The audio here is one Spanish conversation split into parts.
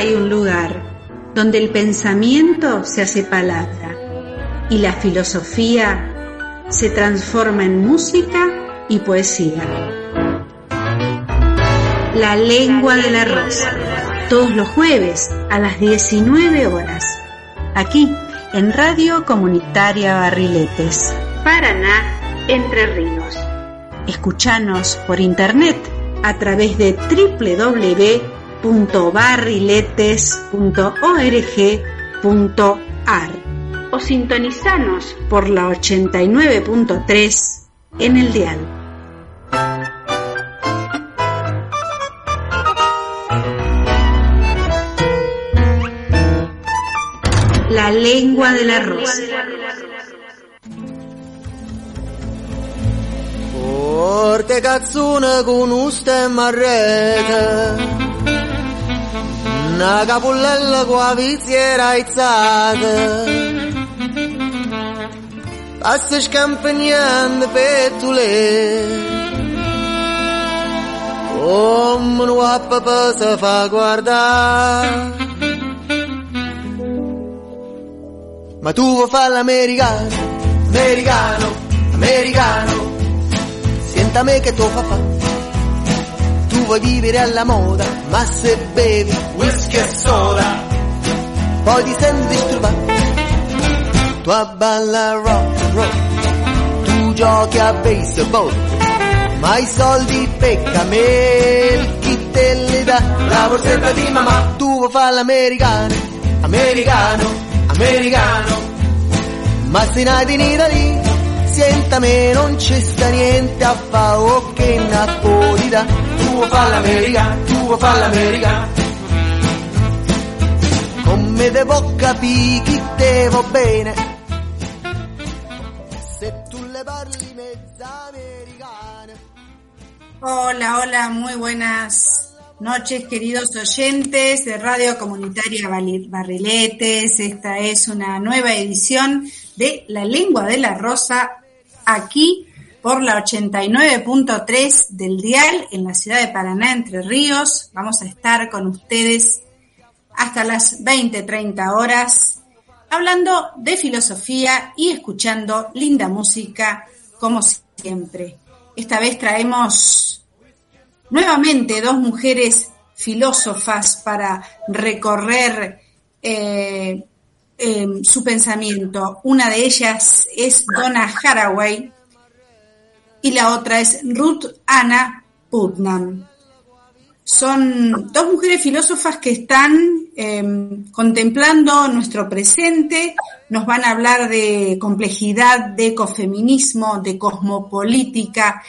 Hay un lugar donde el pensamiento se hace palabra y la filosofía se transforma en música y poesía. La lengua de la rosa, todos los jueves a las 19 horas, aquí en Radio Comunitaria Barriletes, Paraná, Entre Ríos. Escuchanos por internet a través de www.barriletes.org.ar o sintonizanos por la 89.3 en el dial. La lengua de la rosa. Cazzuna con Una capullella con la viziera aizzata Passa scampagnando pettule Come un papà si fa guardare Ma tu vuoi fare l'americano, americano, americano. Senta me che tu fa fa Vuoi vivere alla moda Ma se bevi whisky e soda Poi ti senti disturbato Tu balla rock and roll Tu giochi a baseball Ma i soldi pecca me Chi te li dà La borsetta di mamma. Tu vuoi fare l'americano Americano, americano Ma se nati in Italia Sienta me non ci niente a fa o che napolità Tu vuoi fare l'America, tu vuoi fare l'America Come devo capire te va bene. Se tu le parli mezza americana. Hola, hola, muy buenas noches queridos oyentes de Radio Comunitaria Barriletes. Esta es una nueva edición de La Lengua de la Rosa aquí por la 89.3 del dial en la ciudad de Paraná, Entre Ríos. Vamos a estar con ustedes hasta las 20-30 horas hablando de filosofía y escuchando linda música como siempre. Esta vez traemos nuevamente dos mujeres filósofas para recorrer eh, eh, su pensamiento. Una de ellas es Donna Haraway y la otra es Ruth Anna Putnam. Son dos mujeres filósofas que están eh, contemplando nuestro presente, nos van a hablar de complejidad, de ecofeminismo, de cosmopolítica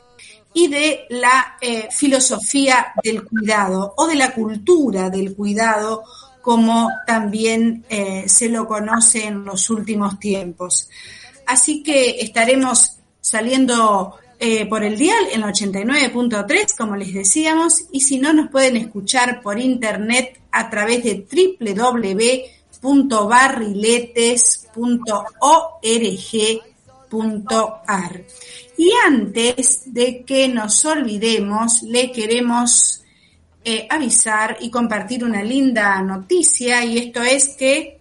y de la eh, filosofía del cuidado o de la cultura del cuidado, como también eh, se lo conoce en los últimos tiempos. Así que estaremos saliendo eh, por el dial en la 89.3, como les decíamos, y si no, nos pueden escuchar por internet a través de www.barriletes.org.ar. Y antes de que nos olvidemos, le queremos eh, avisar y compartir una linda noticia, y esto es que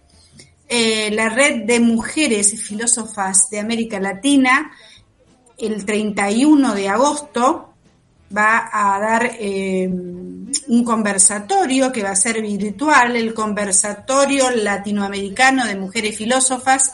eh, la red de mujeres filósofas de América Latina, el 31 de agosto, va a dar eh, un conversatorio que va a ser virtual, el conversatorio latinoamericano de mujeres filósofas,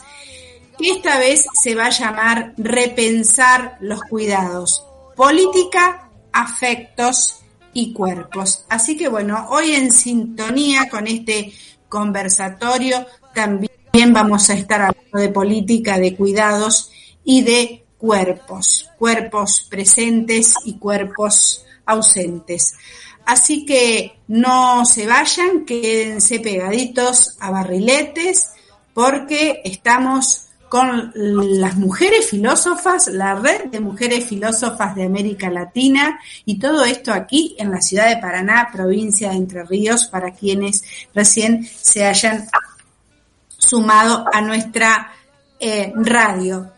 que esta vez se va a llamar Repensar los cuidados, política, afectos y cuerpos. Así que bueno, hoy en sintonía con este conversatorio también vamos a estar hablando de política, de cuidados y de cuerpos, cuerpos presentes y cuerpos ausentes. Así que no se vayan, quédense pegaditos a barriletes porque estamos con las mujeres filósofas, la red de mujeres filósofas de América Latina y todo esto aquí en la ciudad de Paraná, provincia de Entre Ríos, para quienes recién se hayan sumado a nuestra eh, radio.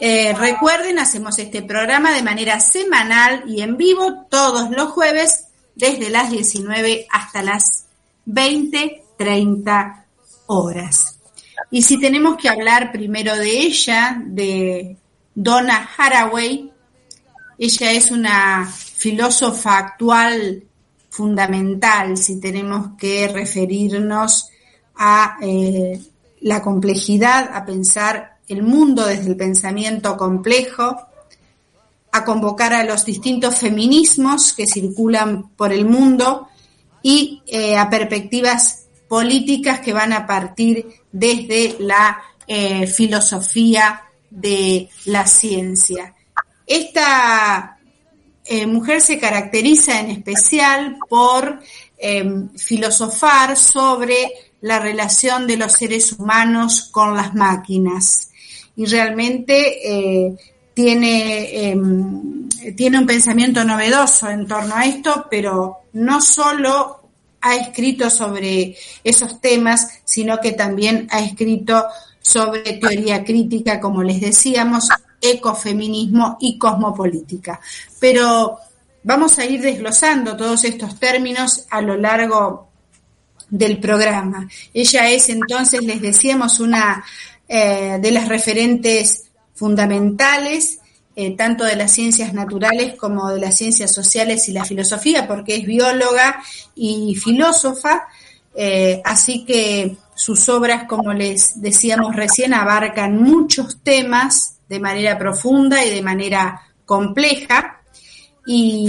Eh, recuerden, hacemos este programa de manera semanal y en vivo todos los jueves desde las 19 hasta las 20, 30 horas. Y si tenemos que hablar primero de ella, de Donna Haraway, ella es una filósofa actual fundamental si tenemos que referirnos a eh, la complejidad, a pensar el mundo desde el pensamiento complejo, a convocar a los distintos feminismos que circulan por el mundo y eh, a perspectivas políticas que van a partir desde la eh, filosofía de la ciencia. Esta eh, mujer se caracteriza en especial por em, filosofar sobre la relación de los seres humanos con las máquinas y realmente eh, tiene, em, tiene un pensamiento novedoso en torno a esto, pero no solo ha escrito sobre esos temas, sino que también ha escrito sobre teoría crítica, como les decíamos, ecofeminismo y cosmopolítica. Pero vamos a ir desglosando todos estos términos a lo largo del programa. Ella es entonces, les decíamos, una eh, de las referentes fundamentales eh, tanto de las ciencias naturales como de las ciencias sociales y la filosofía, porque es bióloga y filósofa, eh, así que sus obras, como les decíamos recién, abarcan muchos temas de manera profunda y de manera compleja. Y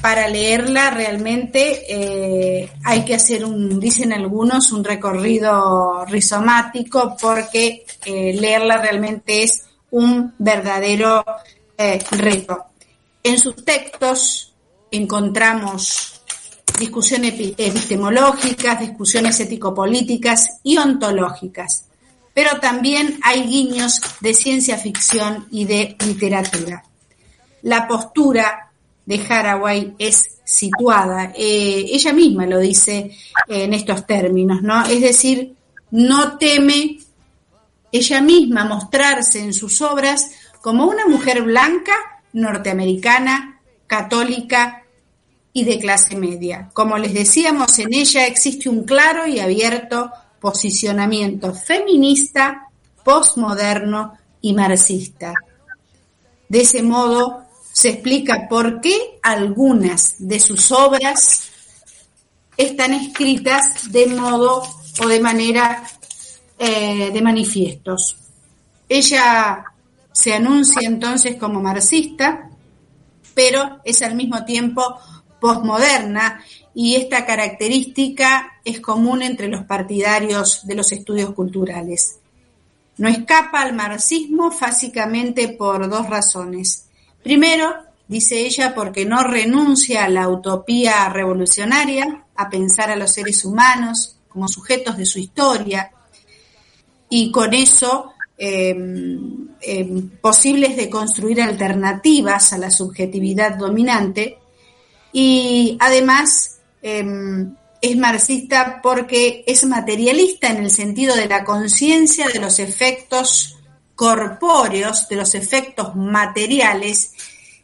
para leerla realmente eh, hay que hacer un, dicen algunos, un recorrido rizomático porque leerla realmente es un verdadero eh, reto. En sus textos encontramos discusiones epistemológicas, discusiones ético-políticas y ontológicas, pero también hay guiños de ciencia ficción y de literatura. La postura de Haraway es situada, eh, ella misma lo dice en estos términos, ¿no? Es decir, no teme ella misma mostrarse en sus obras como una mujer blanca, norteamericana, católica y de clase media. Como les decíamos, en ella existe un claro y abierto posicionamiento feminista, postmoderno y marxista. De ese modo, se explica por qué algunas de sus obras están escritas de modo o de manera eh, de manifiestos. Ella se anuncia entonces como marxista, pero es al mismo tiempo posmoderna y esta característica es común entre los partidarios de los estudios culturales. No escapa al marxismo básicamente por dos razones. Primero, dice ella, porque no renuncia a la utopía revolucionaria, a pensar a los seres humanos como sujetos de su historia, y con eso em, em, posibles de construir alternativas a la subjetividad dominante y además em, es marxista porque es materialista en el sentido de la conciencia de los efectos corpóreos, de los efectos materiales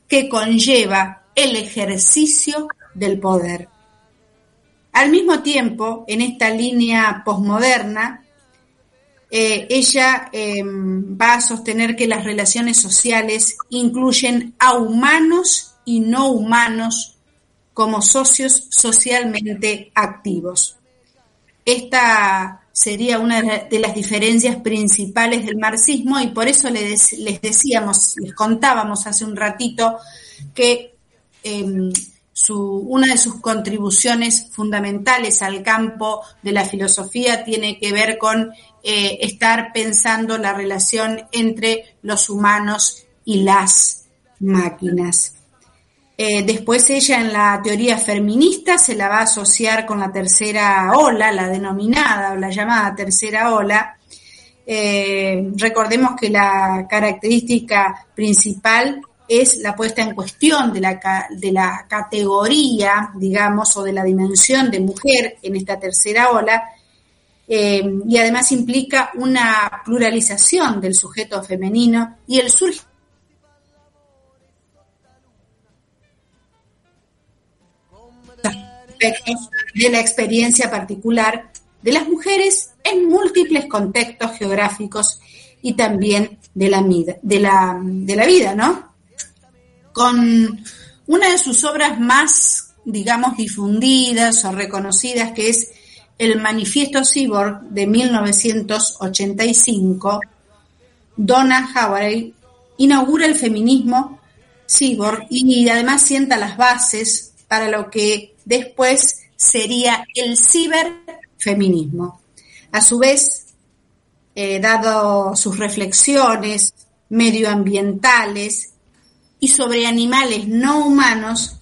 que conlleva el ejercicio del poder. Al mismo tiempo, en esta línea posmoderna, eh, ella em, va a sostener que las relaciones sociales incluyen a humanos y no humanos como socios socialmente activos. Esta sería una de las diferencias principales del marxismo y por eso les, decíamos, les contábamos hace un ratito que una de sus contribuciones fundamentales al campo de la filosofía tiene que ver con eh, estar pensando la relación entre los humanos y las máquinas. Eh, después ella en la teoría feminista se la va a asociar con la tercera ola, la denominada o la llamada tercera ola. Eh, recordemos que la característica principal es la puesta en cuestión de la, de la categoría, digamos, o de la dimensión de mujer en esta tercera ola, eh, y además implica una pluralización del sujeto femenino y el surgimiento de la experiencia particular de las mujeres en múltiples contextos geográficos y también de la, de la, de la vida, ¿no? Con una de sus obras más, digamos, difundidas o reconocidas, que es el Manifiesto Cyborg de 1985, Donna Haraway inaugura el feminismo cyborg y además sienta las bases para lo que después sería el ciberfeminismo. A su vez, eh, dado sus reflexiones medioambientales y sobre animales no humanos,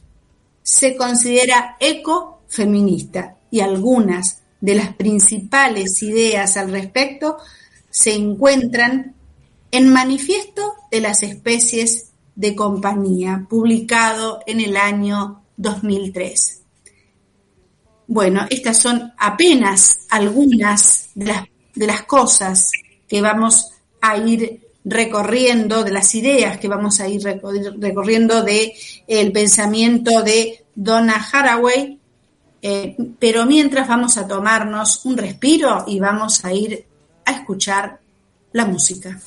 se considera ecofeminista y algunas de las principales ideas al respecto se encuentran en Manifiesto de las Especies de Compañía, publicado en el año 2003. Bueno, estas son apenas algunas de las, de las cosas que vamos a ir recorriendo, de las ideas que vamos a ir recorriendo de el pensamiento de Donna Haraway, eh, pero mientras vamos a tomarnos un respiro y vamos a ir a escuchar la música.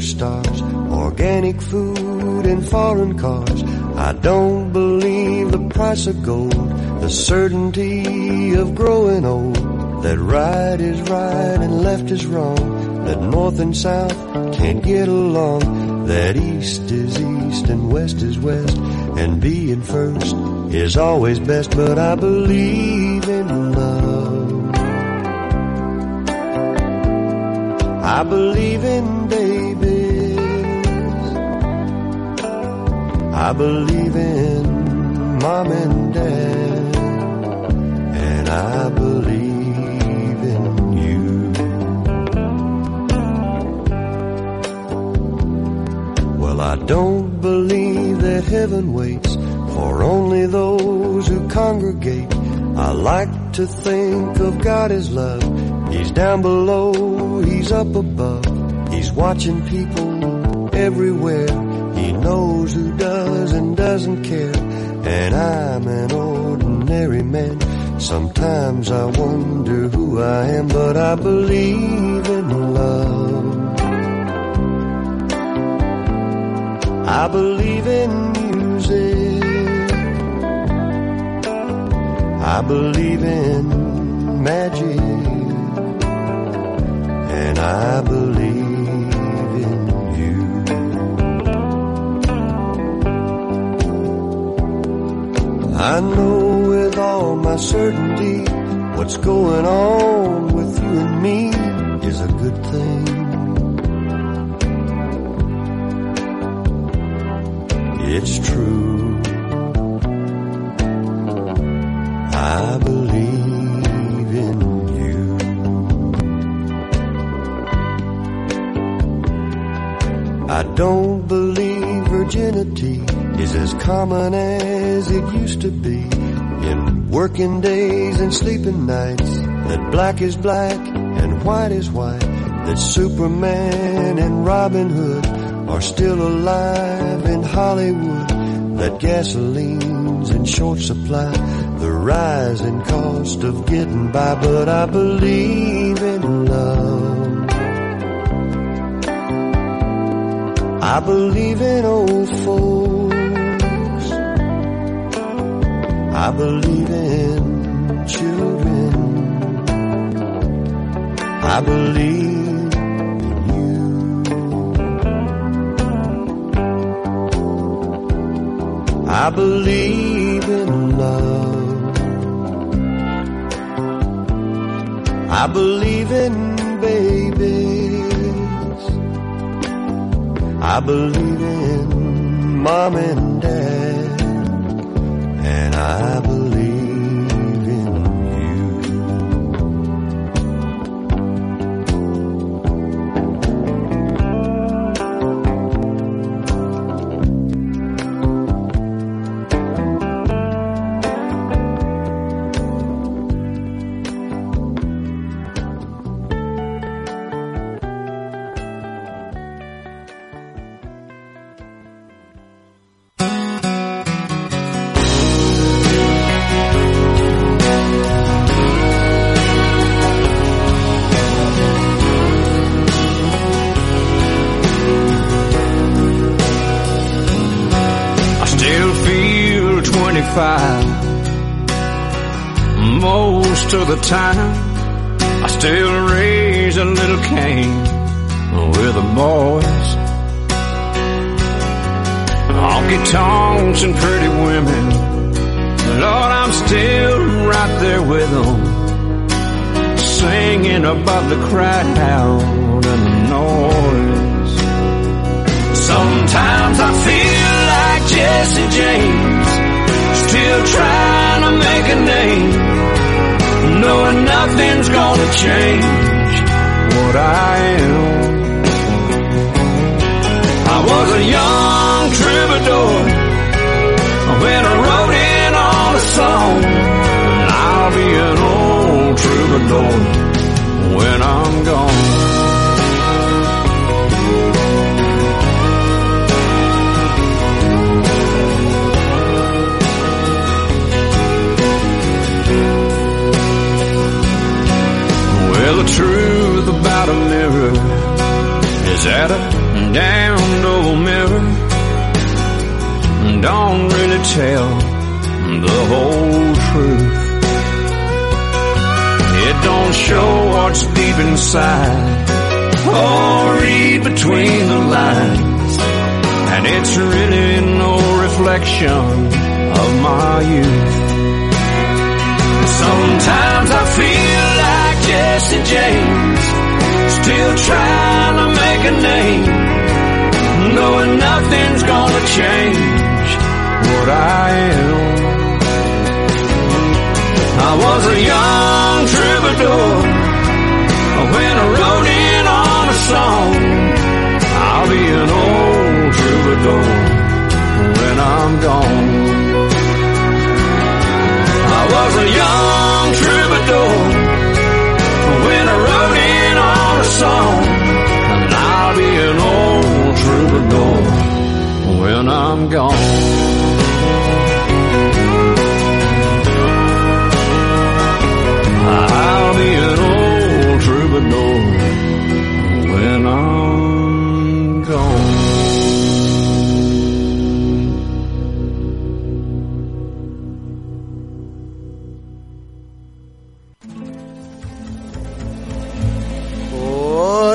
Superstars, organic food and foreign cars. I don't believe the price of gold, the certainty of growing old, that right is right and left is wrong, that north and south can't get along, that east is east and west is west, and being first is always best, but I believe in love. I believe in babies. I believe in mom and dad, and I believe in you. Well, I don't believe that heaven waits for only those who congregate. I like to think of God as love. He's down below, he's up above. He's watching people everywhere he knows who does and doesn't care. And I'm an ordinary man. Sometimes I wonder who I am, but I believe in love. I believe in music. I believe in magic. I believe in you. I know with all my certainty what's going on with you and me is a good thing. It's true. Common as it used to be. In working days and sleeping nights, that black is black and white is white, that Superman and Robin Hood are still alive in Hollywood, that gasoline's in short supply, the rising cost of getting by, but I believe in love. I believe in old folks. I believe in children. I believe in you. I believe in love. I believe in babies. I believe in mom and dad. 25 most of the time. I still raise a little cane with the boys. Honky tonks and pretty women. Lord, I'm still right there with them. Singing above the crowd and the noise. Sometimes I feel like Jesse James, still trying to make a name, knowing nothing's gonna change what I am. I was a young troubadour when I wrote in on a song, and I'll be an old troubadour when I'm gone. The truth about a mirror is that a damned old mirror don't really tell the whole truth. It don't show what's deep inside or read between the lines. And it's really no reflection of my youth. Sometimes I feel Jesse James, still trying to make a name, knowing nothing's gonna change what I am. I was a young troubadour when I wrote in on a song. I'll be an old troubadour when I'm gone. I was a young troubadour song. And I'll be an old troubadour when I'm gone.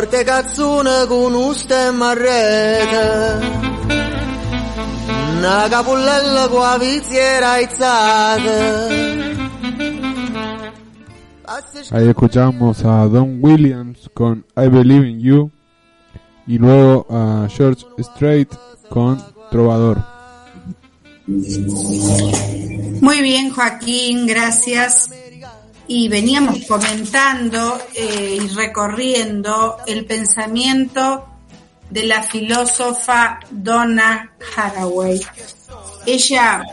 Porte cazzone con uste marrete Una capullella con la viziera aizzata Ahí escuchamos a Don Williams con I Believe in You y luego a George Strait con Trovador. Muy bien, Joaquín, gracias. Y veníamos comentando eh, y recorriendo el pensamiento de la filósofa Donna Haraway. Ella,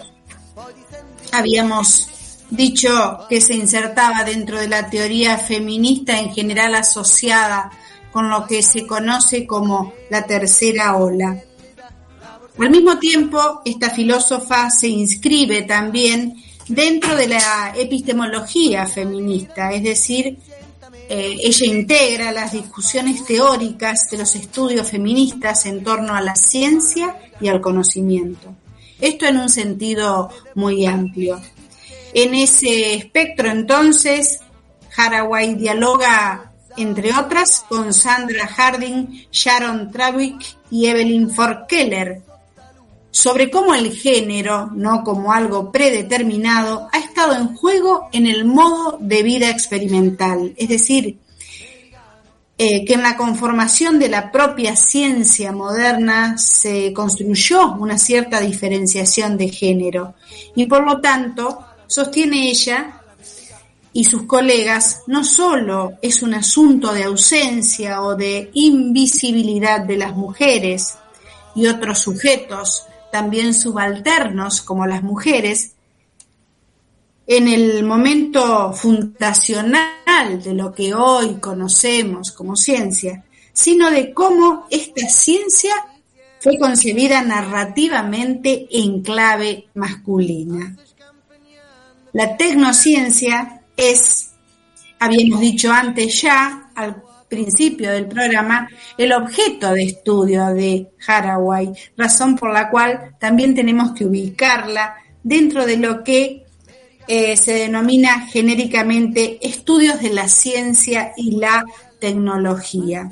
habíamos dicho que se insertaba dentro de la teoría feminista en general asociada con lo que se conoce como la tercera ola. Al mismo tiempo, esta filósofa se inscribe también dentro de la epistemología feminista, es decir, eh, ella integra las discusiones teóricas de los estudios feministas en torno a la ciencia y al conocimiento. Esto en un sentido muy amplio. En ese espectro entonces, Haraway dialoga, entre otras, con Sandra Harding, Sharon Trawick y Evelyn Ford Keller, sobre cómo el género, no como algo predeterminado, ha estado en juego en el modo de vida experimental, es decir, eh, que en la conformación de la propia ciencia moderna se construyó una cierta diferenciación de género. Y por lo tanto, sostiene ella y sus colegas, no solo es un asunto de ausencia o de invisibilidad de las mujeres y otros sujetos, también subalternos como las mujeres, en el momento fundacional de lo que hoy conocemos como ciencia, sino de cómo esta ciencia fue concebida narrativamente en clave masculina. La tecnociencia es, habíamos dicho antes ya, principio del programa el objeto de estudio de Haraway, razón por la cual también tenemos que ubicarla dentro de lo que eh, se denomina genéricamente estudios de la ciencia y la tecnología.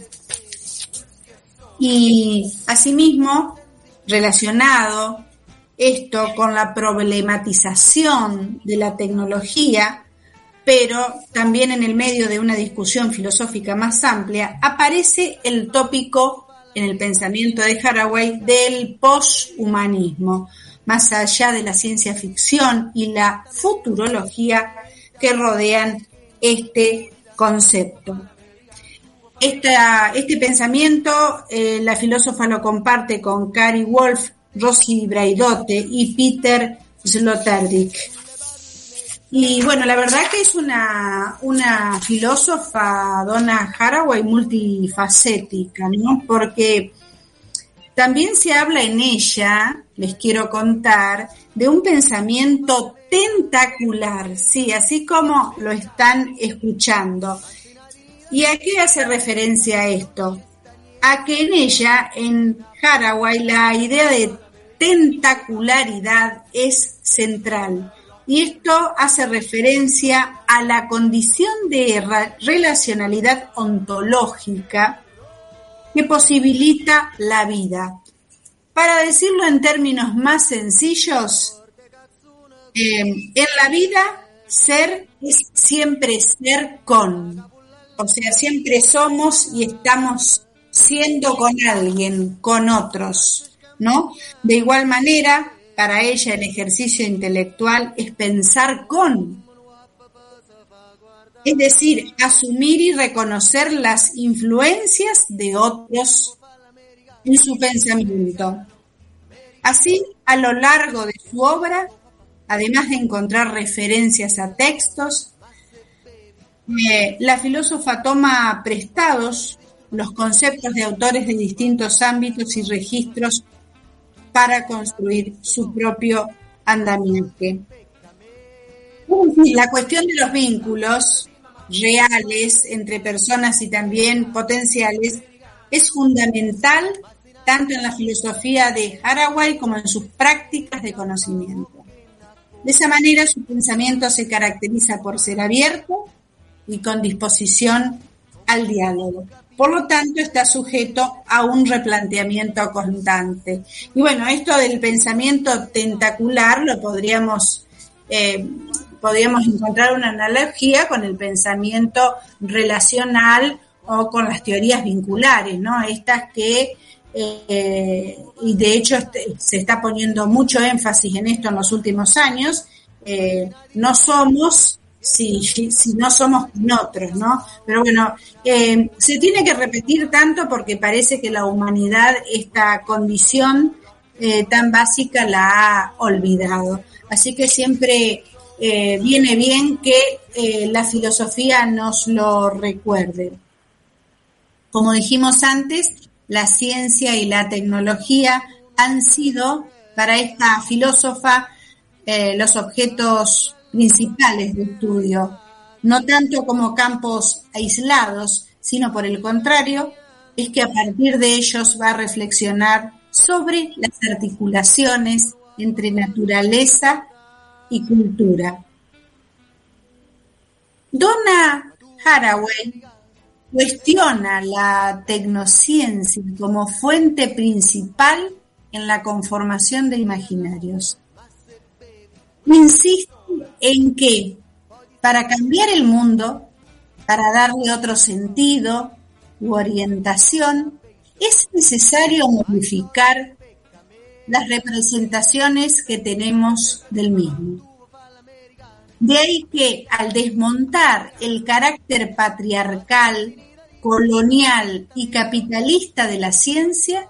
Y asimismo, relacionado esto con la problematización de la tecnología, pero también en el medio de una discusión filosófica más amplia, aparece el tópico en el pensamiento de Haraway del poshumanismo, más allá de la ciencia ficción y la futurología que rodean este concepto. este pensamiento eh, la filósofa lo comparte con Cary Wolf, Rosy Braidotte y Peter Sloterdijk. Y bueno, la verdad que es una, una filósofa, Donna Haraway, multifacética, ¿no? Porque también se habla en ella, les quiero contar, de un pensamiento tentacular, sí, así como lo están escuchando. ¿Y a qué hace referencia esto? A que en ella, en Haraway, la idea de tentacularidad es central y esto hace referencia a la condición de relacionalidad ontológica que posibilita la vida. Para decirlo en términos más sencillos, eh, en la vida ser es siempre ser con, o sea, siempre somos y estamos siendo con alguien, con otros, ¿no? De igual manera, para ella el ejercicio intelectual es pensar con, es decir, asumir y reconocer las influencias de otros en su pensamiento. Así, a lo largo de su obra, además de encontrar referencias a textos, eh, la filósofa toma prestados los conceptos de autores de distintos ámbitos y registros para construir su propio andamiaje. La cuestión de los vínculos reales entre personas y también potenciales es fundamental tanto en la filosofía de Haraway como en sus prácticas de conocimiento. De esa manera su pensamiento se caracteriza por ser abierto y con disposición al diálogo. Por lo tanto, está sujeto a un replanteamiento constante. Y bueno, esto del pensamiento tentacular lo podríamos, eh, podríamos encontrar una analogía con el pensamiento relacional o con las teorías vinculares, ¿no? Estas que, eh, y de hecho este, se está poniendo mucho énfasis en esto en los últimos años, eh, no somos si, si no somos nosotros, ¿no? Pero bueno, eh, se tiene que repetir tanto porque parece que la humanidad esta condición eh, tan básica la ha olvidado. Así que siempre eh, viene bien que la filosofía nos lo recuerde. Como dijimos antes, la ciencia y la tecnología han sido para esta filósofa los objetos principales de estudio, no tanto como campos aislados, sino por el contrario, es que a partir de ellos va a reflexionar sobre las articulaciones entre naturaleza y cultura. Donna Haraway cuestiona la tecnociencia como fuente principal en la conformación de imaginarios. Insiste en que para cambiar el mundo, para darle otro sentido u orientación, es necesario modificar las representaciones que tenemos del mismo. De ahí que al desmontar el carácter patriarcal, colonial y capitalista de la ciencia,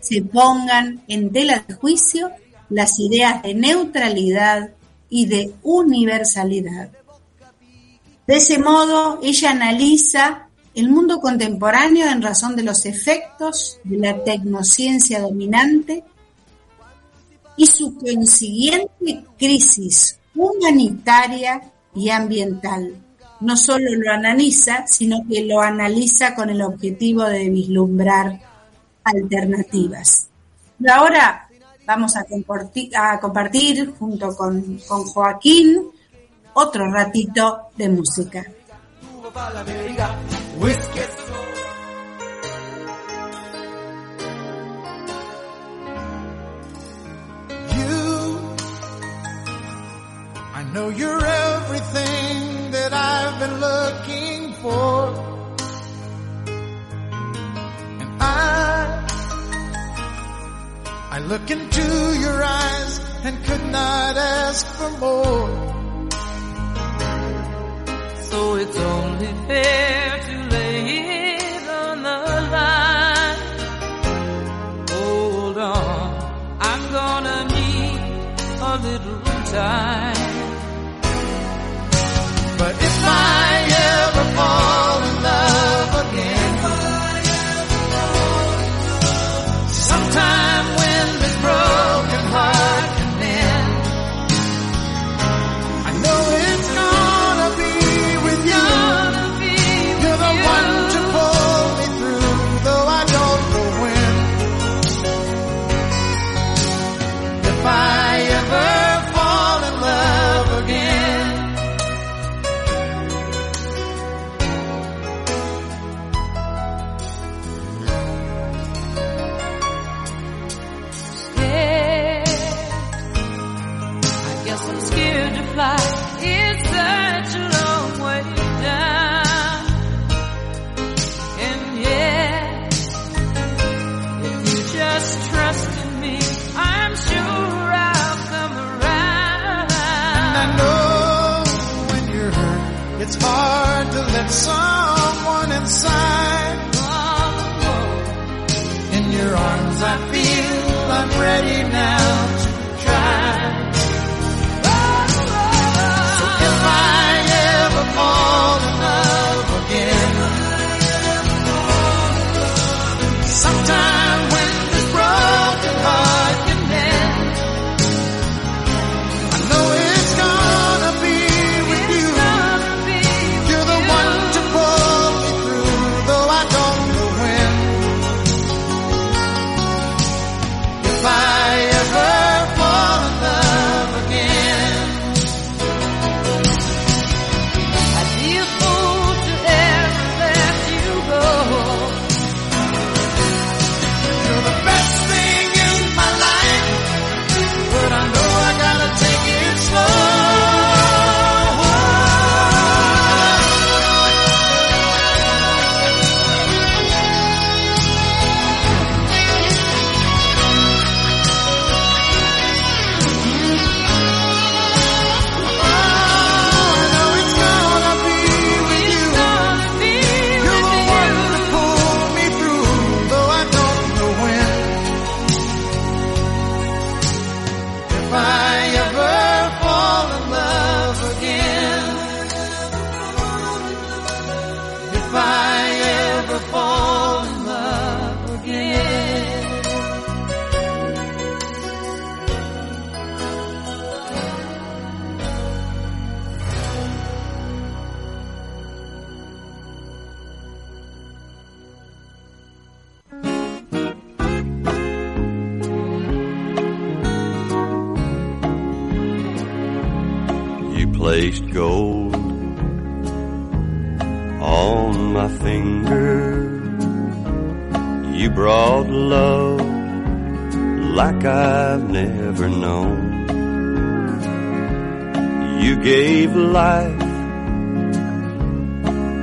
se pongan en tela de juicio las ideas de neutralidad y de universalidad. De ese modo, ella analiza el mundo contemporáneo en razón de los efectos de la tecnociencia dominante y su consiguiente crisis humanitaria y ambiental. No solo lo analiza, sino que lo analiza con el objetivo de vislumbrar alternativas. Ahora vamos a compartir, a compartir junto con, con Joaquín otro ratito de música. I know you're everything that I've been looking for. And I, I look into your eyes and could not ask for more. So it's only fair to lay it on the line. Hold on, I'm gonna need a little time.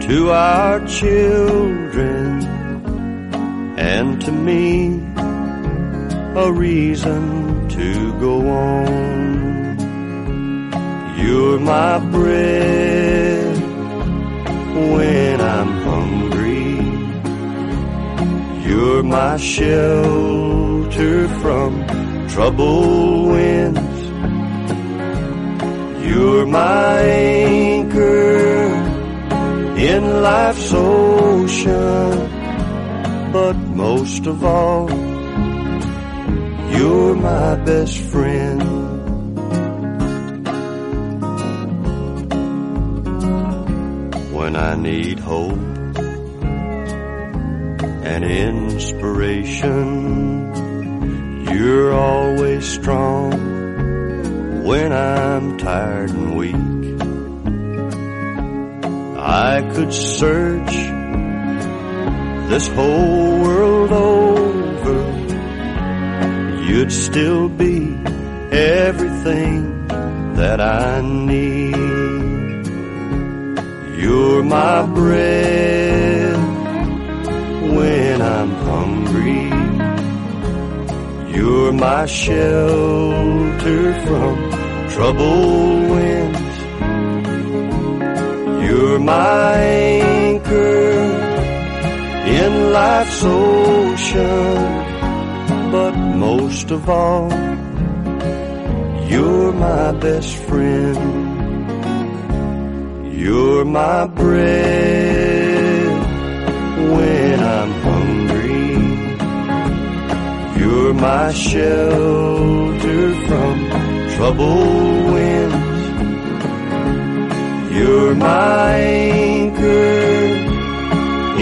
To our children and to me a reason to go on. You're my bread when I'm hungry. You're my shelter from troubled winds. You're my anchor in life's ocean. But most of all, you're my best friend. When I need hope and inspiration, you're always strong when I'm tired and I could search this whole world over, you'd still be everything that I need. You're my bread when I'm hungry. You're my shelter from trouble winds. You're my anchor in life's ocean. But most of all, you're my best friend. You're my bread when I'm hungry. You're my shelter from troubled winds. You're my anchor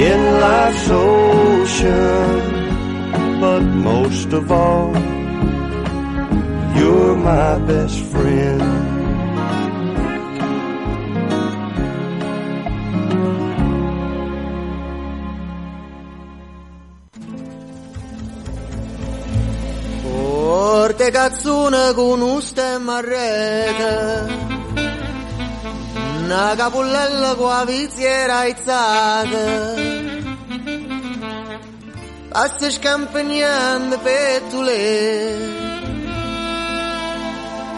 in life's ocean. But most of all, you're my best friend. Forte cazzone con un stemma a Con la viziera aizzata Passa scampagnando pettule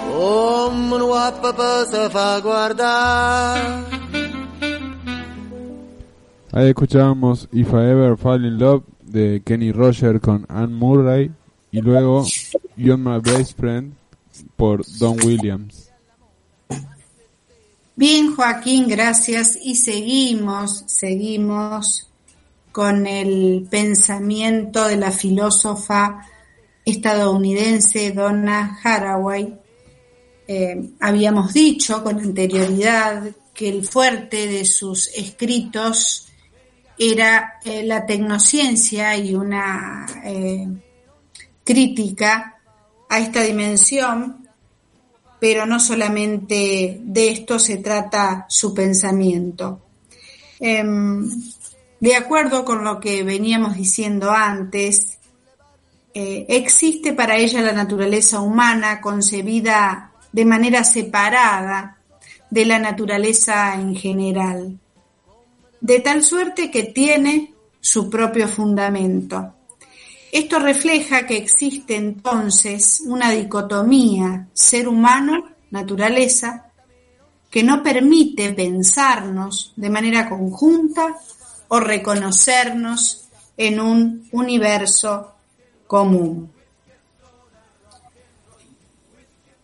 Come un papà si fa guardare Ahí escuchábamos If I Ever Fall in Love de Kenny Roger con Anne Murray y luego You're My Best Friend por Don Williams. Bien, Joaquín, gracias. Y seguimos, seguimos con el pensamiento de la filósofa estadounidense Donna Haraway. Eh, habíamos dicho con anterioridad que el fuerte de sus escritos era eh, la tecnociencia y una eh, crítica a esta dimensión, pero no solamente de esto se trata su pensamiento. Em, de acuerdo con lo que veníamos diciendo antes, eh, existe para ella la naturaleza humana concebida de manera separada de la naturaleza en general, de tal suerte que tiene su propio fundamento. Esto refleja que existe entonces una dicotomía ser humano-naturaleza que no permite pensarnos de manera conjunta o reconocernos en un universo común.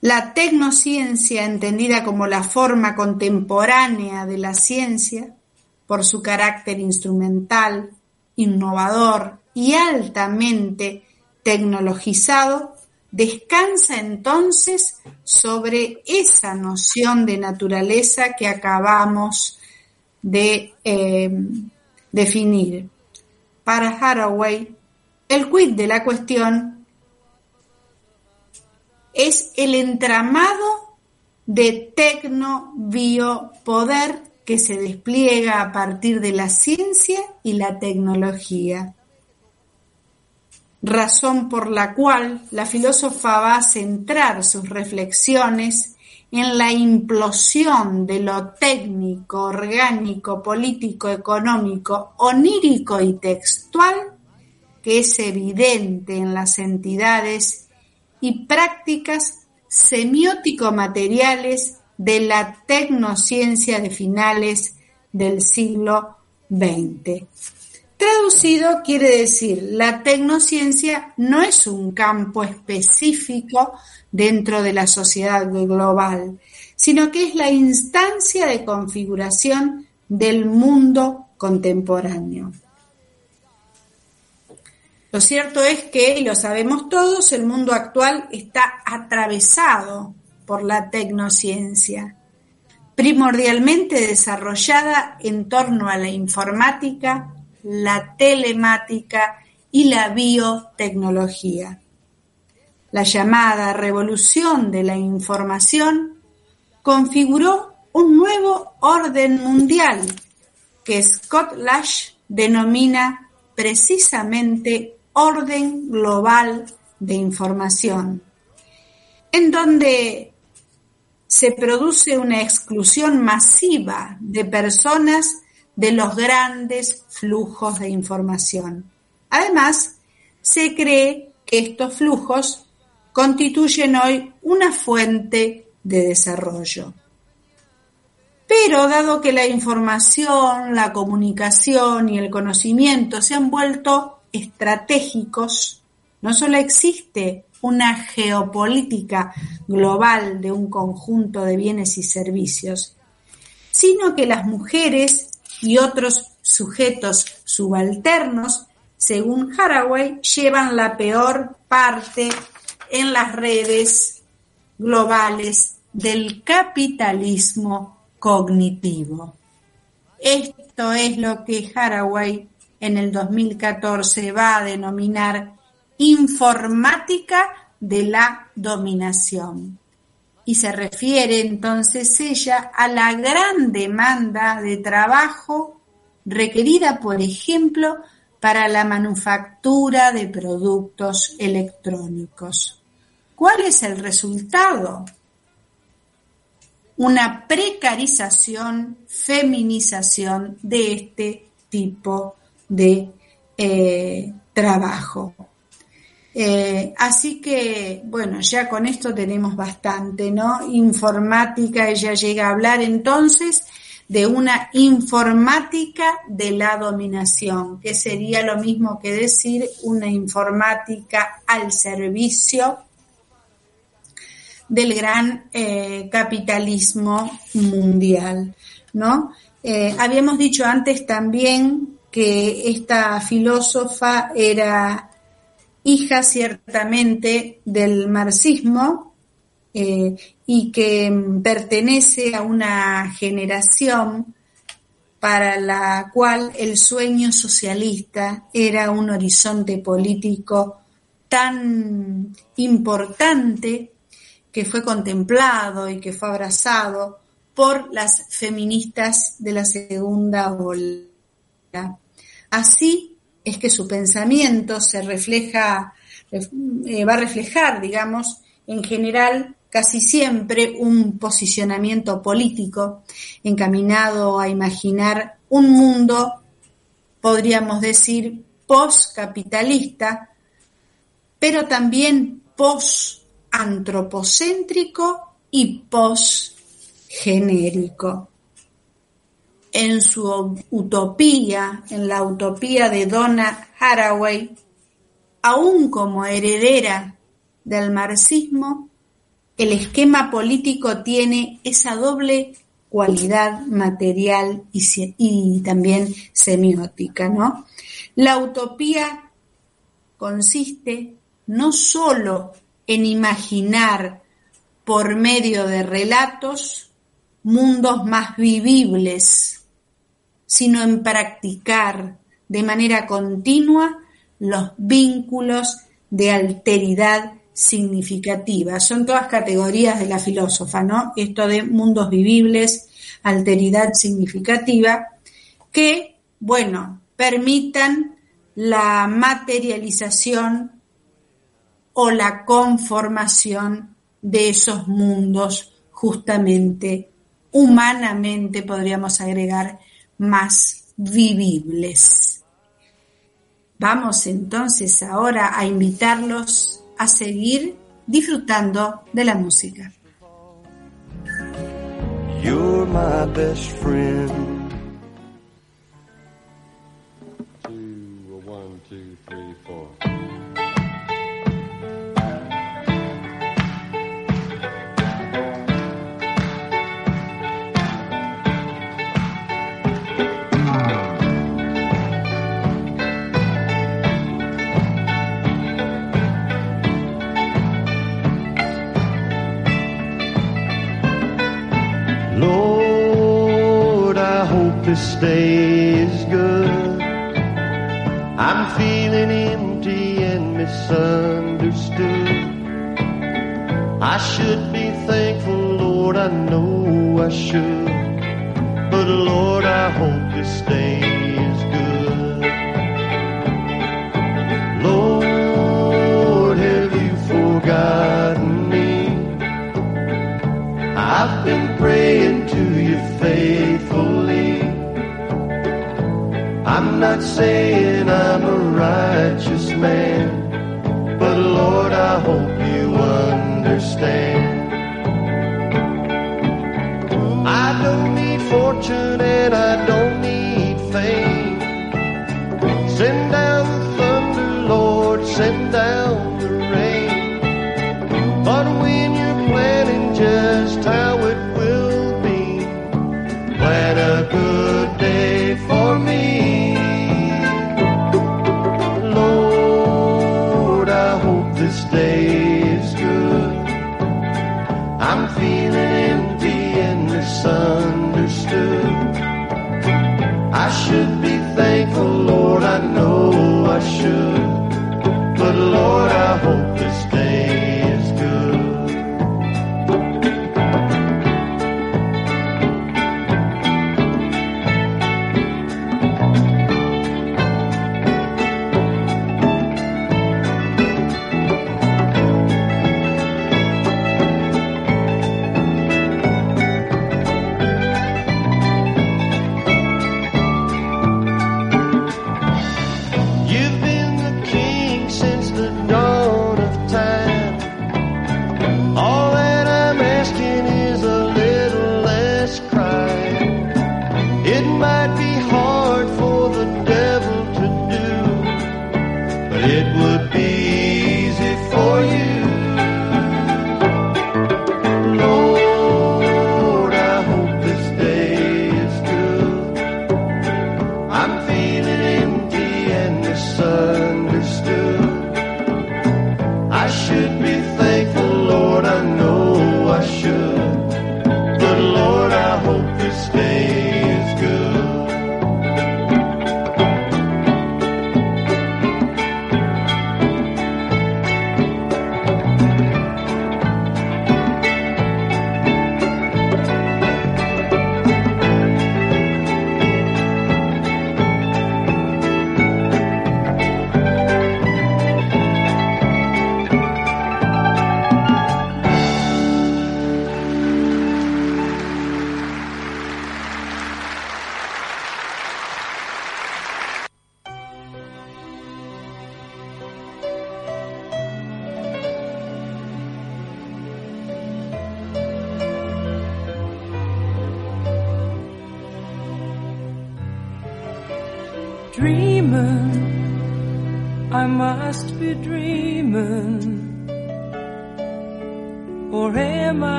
La tecnociencia, entendida como la forma contemporánea de la ciencia, por su carácter instrumental, innovador y altamente tecnologizado, descansa entonces sobre esa noción de naturaleza que acabamos de eh, definir. Para Haraway, el quid de la cuestión es el entramado de tecno-biopoder que se despliega a partir de la ciencia y la tecnología. Razón por la cual la filósofa va a centrar sus reflexiones en la implosión de lo técnico, orgánico, político, económico, onírico y textual que es evidente en las entidades y prácticas semiótico-materiales de la tecnociencia de finales del siglo XX. Traducido quiere decir, la tecnociencia no es un campo específico dentro de la sociedad global, sino que es la instancia de configuración del mundo contemporáneo. Lo cierto es que, y lo sabemos todos, el mundo actual está atravesado por la tecnociencia, primordialmente desarrollada en torno a la informática, la telemática y la biotecnología. La llamada revolución de la información configuró un nuevo orden mundial que Scott Lash denomina precisamente orden global de información, en donde se produce una exclusión masiva de personas de los grandes flujos de información. Además, se cree que estos flujos constituyen hoy una fuente de desarrollo. Pero dado que la información, la comunicación y el conocimiento se han vuelto estratégicos, no solo existe una geopolítica global de un conjunto de bienes y servicios, sino que las mujeres y otros sujetos subalternos, según Haraway, llevan la peor parte en las redes globales del capitalismo cognitivo. Esto es lo que Haraway en el 2014 va a denominar informática de la dominación. Y se refiere entonces ella a la gran demanda de trabajo requerida, por ejemplo, para la manufactura de productos electrónicos. ¿Cuál es el resultado? Una precarización, feminización de este tipo de eh, trabajo. Eh, así que, bueno, ya con esto tenemos bastante, ¿no? Informática, ella llega a hablar entonces de una informática de la dominación, que sería lo mismo que decir una informática al servicio del gran eh, capitalismo mundial, ¿no? Eh, habíamos dicho antes también que esta filósofa era hija ciertamente del marxismo eh, y que pertenece a una generación para la cual el sueño socialista era un horizonte político tan importante que fue contemplado y que fue abrazado por las feministas de la segunda ola. Así es que su pensamiento se refleja, eh, va a reflejar, digamos, en general casi siempre un posicionamiento político encaminado a imaginar un mundo, podríamos decir, postcapitalista, pero también post-antropocéntrico y post-genérico en su utopía, en la utopía de Donna Haraway, aún como heredera del marxismo, el esquema político tiene esa doble cualidad material y, también semiótica, ¿no? La utopía consiste no solo en imaginar por medio de relatos mundos más vivibles, sino en practicar de manera continua los vínculos de alteridad significativa. Son todas categorías de la filósofa, ¿no? Esto de mundos vivibles, alteridad significativa, que, bueno, permitan la materialización o la conformación de esos mundos justamente humanamente, podríamos agregar, más vivibles. Vamos entonces ahora a invitarlos a seguir disfrutando de la música. Day is good. I'm feeling empty and misunderstood. I should be thankful, Lord, I know I should. Saying I'm a righteous man, but Lord, I hope you understand. I don't need fortune and I don't need fame. It might be hard for the devil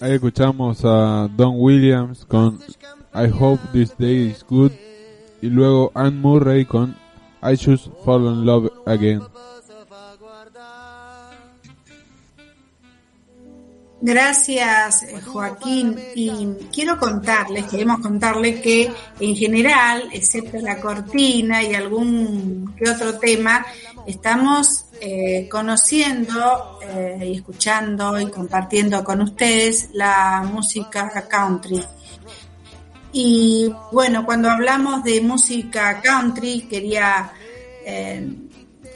Ahí escuchamos a Don Williams con I Hope This Day Is Good y luego Anne Murray con I Should Fall in Love Again. Gracias, eh, Joaquín. Y quiero contarles, queremos contarles que en general, excepto la cortina y algún que otro tema, estamos eh, conociendo eh, y escuchando y compartiendo con ustedes la música country. Y bueno, cuando hablamos de música country, quería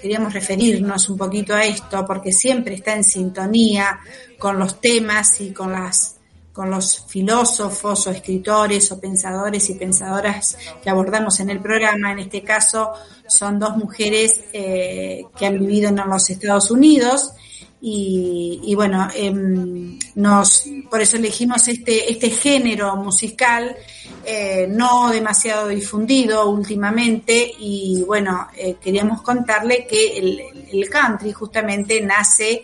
queríamos referirnos un poquito a esto porque siempre está en sintonía con los temas y con las con los filósofos o escritores o pensadores y pensadoras que abordamos en el programa. En este caso son dos mujeres eh, que han vivido en los Estados Unidos y, bueno, em, nos, por eso elegimos este, este género musical eh, no demasiado difundido últimamente y bueno, eh, queríamos contarle que el, country justamente nace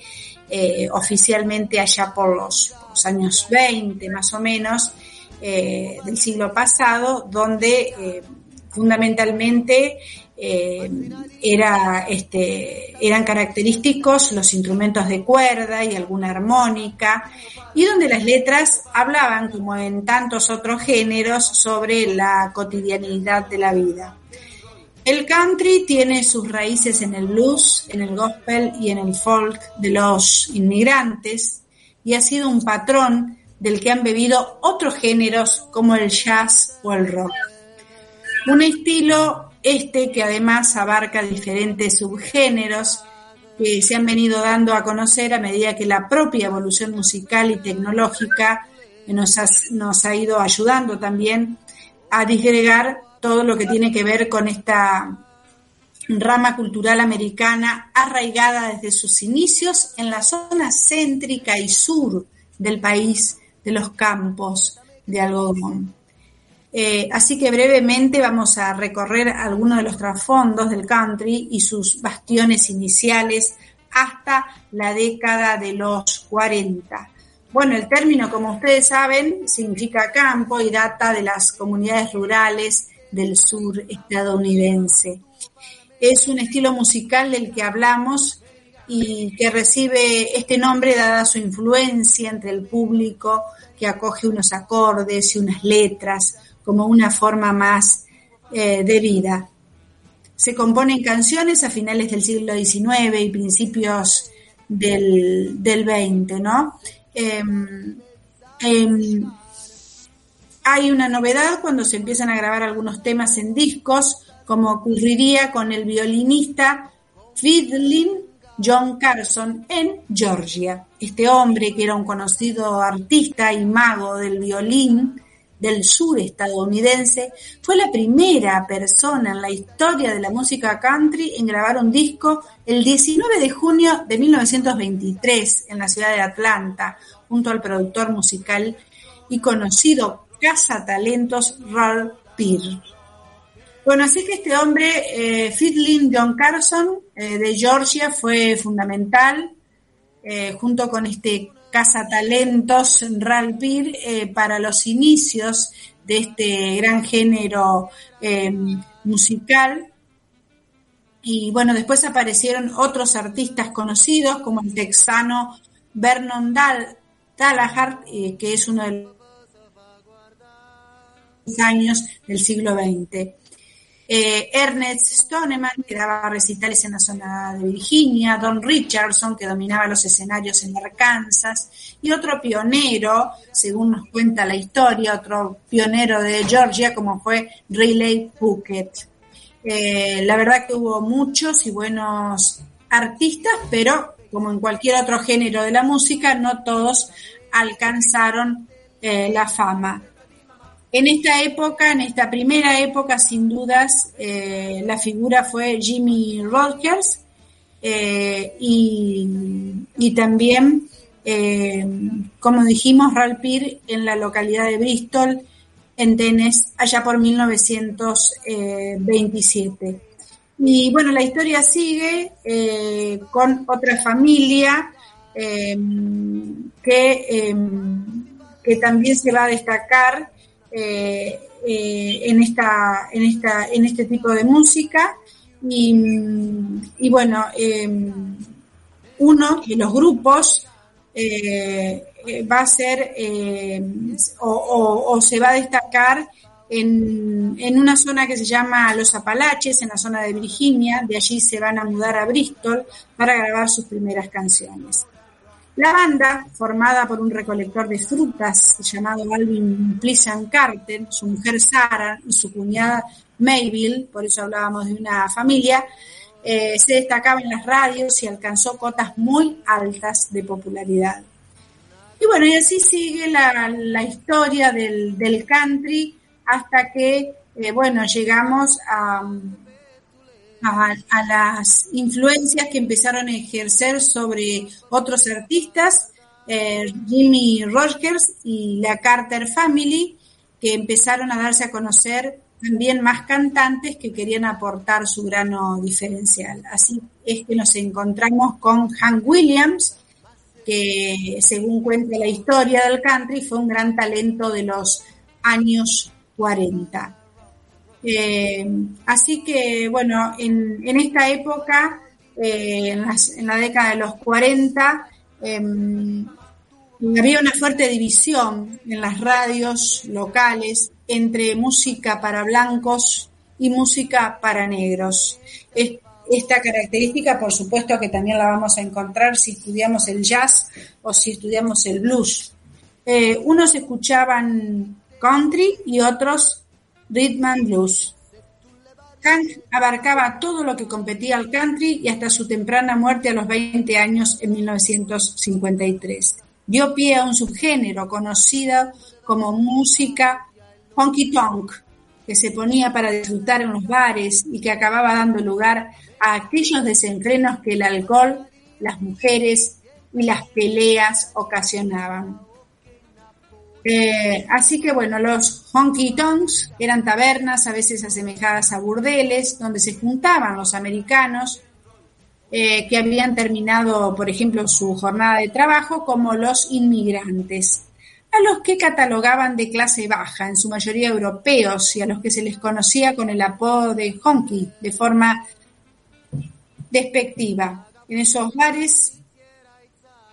eh, oficialmente allá por los, años 20 más o menos del siglo pasado, donde fundamentalmente eh, era, este, eran característicos los instrumentos de cuerda y alguna armónica, y donde las letras hablaban, como en tantos otros géneros, sobre la cotidianidad de la vida. El country tiene sus raíces en el blues, en el gospel y en el folk de los inmigrantes, y ha sido un patrón del que han bebido otros géneros como el jazz o el rock. Un estilo este que además abarca diferentes subgéneros que se han venido dando a conocer a medida que la propia evolución musical y tecnológica nos ha, ido ayudando también a disgregar todo lo que tiene que ver con esta rama cultural americana arraigada desde sus inicios en la zona céntrica y sur del país de los campos de algodón. Eh, así que brevemente vamos a recorrer algunos de los trasfondos del country y sus bastiones iniciales hasta la década de los 40. Bueno, el término, como ustedes saben, significa campo y data de las comunidades rurales del sur estadounidense. Es un estilo musical del que hablamos y que recibe este nombre dada su influencia entre el público que acoge unos acordes y unas letras como una forma más eh, de vida. Se componen canciones a finales del siglo XIX y principios del, XX, ¿no? Em, em, hay una novedad cuando se empiezan a grabar algunos temas en discos, como ocurriría con el violinista Fiddlin John Carson en Georgia. Este hombre, que era un conocido artista y mago del violín del sur estadounidense, fue la primera persona en la historia de la música country en grabar un disco el 19 de junio de 1923 en la ciudad de Atlanta, junto al productor musical y conocido cazatalentos Ralph Peer. Bueno, así que este hombre, eh, John Carson, eh, de Georgia, fue fundamental, eh, junto con este cazatalentos Ralph Peer, eh, para los inicios de este gran género eh, musical. Y bueno, después aparecieron otros artistas conocidos, como el texano Vernon Dal eh, que es uno de los años del siglo XX. Eh, Ernest Stoneman, que daba recitales en la zona de Virginia, Don Richardson, que dominaba los escenarios en Arkansas, y otro pionero, según nos cuenta la historia, otro pionero de Georgia, como fue Riley Puckett. Eh, la verdad que hubo muchos y buenos artistas, pero como en cualquier otro género de la música, no todos alcanzaron eh, la fama. En esta época, en esta primera época, sin dudas, eh, la figura fue Jimmy Rogers eh, y, también, eh, como dijimos, Ralph Peer en la localidad de Bristol en Tenes allá por 1927. Y bueno, la historia sigue con otra familia que, que también se va a destacar eh, en, esta, en, esta, en este tipo de música. Y, y bueno, eh, uno de los grupos eh, va a ser o, o- o se va a destacar en, en una zona que se llama Los Apalaches, en la zona de Virginia. De allí se van a mudar a Bristol para grabar sus primeras canciones. La banda, formada por un recolector de frutas llamado Alvin Pleasant Carter, su mujer Sarah y su cuñada Mayville, por eso hablábamos de una familia, eh, se destacaba en las radios y alcanzó cotas muy altas de popularidad. Y bueno, y así sigue la, historia del, del country hasta que, eh, bueno, llegamos a, a, las influencias que empezaron a ejercer sobre otros artistas, eh, Jimmy Rogers y la Carter Family, que empezaron a darse a conocer también más cantantes que querían aportar su grano diferencial. Así es que nos encontramos con Hank Williams, que según cuenta la historia del country fue un gran talento de los años 40. Eh, así que, bueno, en, esta época, eh, en, la década de los 40, eh, había una fuerte división en las radios locales entre música para blancos y música para negros. Es- esta característica, por supuesto, que también la vamos a encontrar si estudiamos el jazz o si estudiamos el blues. Eh, unos escuchaban country y otros rhythm and blues. Hank abarcaba todo lo que competía al country y hasta su temprana muerte a los 20 años en 1953. Dio pie a un subgénero conocido como música honky tonk, que se ponía para disfrutar en los bares y que acababa dando lugar a aquellos desenfrenos que el alcohol, las mujeres y las peleas ocasionaban. Eh, así que bueno, los honky tonks eran tabernas a veces asemejadas a burdeles donde se juntaban los americanos eh, que habían terminado, por ejemplo, su jornada de trabajo como los inmigrantes, a los que catalogaban de clase baja, en su mayoría europeos, y a los que se les conocía con el apodo de honky, de forma despectiva. En esos bares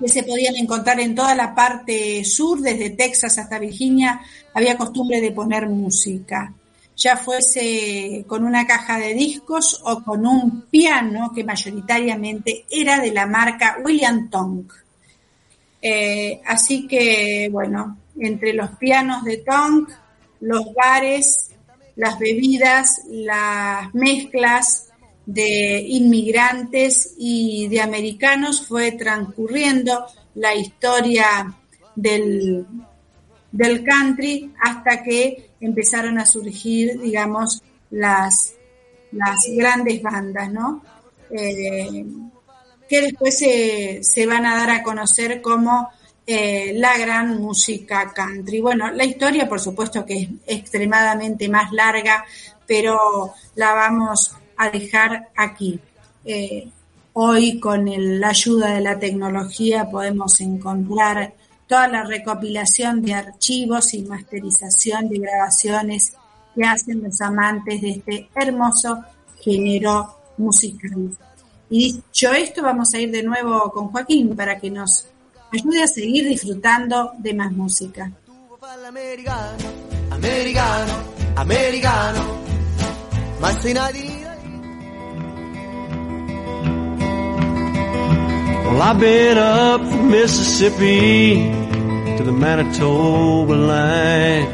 que se podían encontrar en toda la parte sur, desde Texas hasta Virginia, había costumbre de poner música, ya fuese con una caja de discos o con un piano que mayoritariamente era de la marca William Tonk. Eh, así que, bueno, entre los pianos de Tonk, los bares, las bebidas, las mezclas, de inmigrantes y de americanos fue transcurriendo la historia del, del country hasta que empezaron a surgir, digamos, las, las grandes bandas, ¿no? Eh, que después se, se, van a dar a conocer como eh, la gran música country. Bueno, la historia, por supuesto, que es extremadamente más larga, pero la vamos a dejar aquí. Eh, hoy con la ayuda de la tecnología podemos encontrar toda la recopilación de archivos y masterización de grabaciones que hacen los amantes de este hermoso género musical. Y dicho esto, vamos a ir de nuevo con Joaquín para que nos ayude a seguir disfrutando de más música. Well, I've been up from Mississippi to the Manitoba line.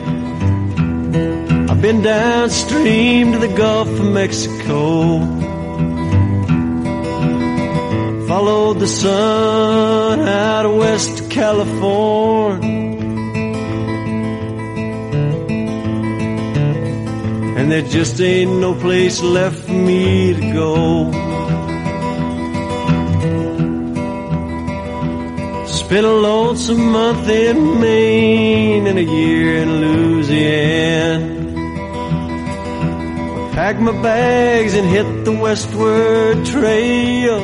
I've been downstream to the Gulf of Mexico. Followed the sun out of West California. And there just ain't no place left for me to Spent a lonesome month in Maine and a year in Louisiana. Packed my bags and hit the westward trail.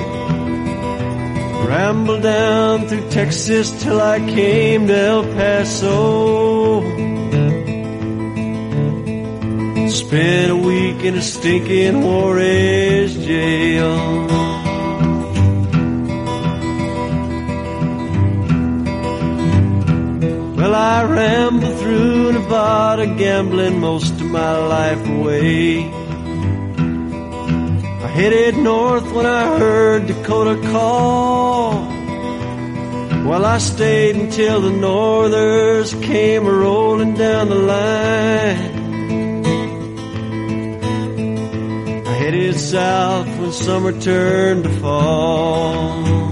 Rambled down through Texas till I came to El Paso. Spent a week in a stinking Juarez jail. Well, I rambled through Nevada, gambling most of my life away. I headed north when I heard Dakota call. Well, I stayed until the Northers came rolling down the line. I headed south when summer turned to fall.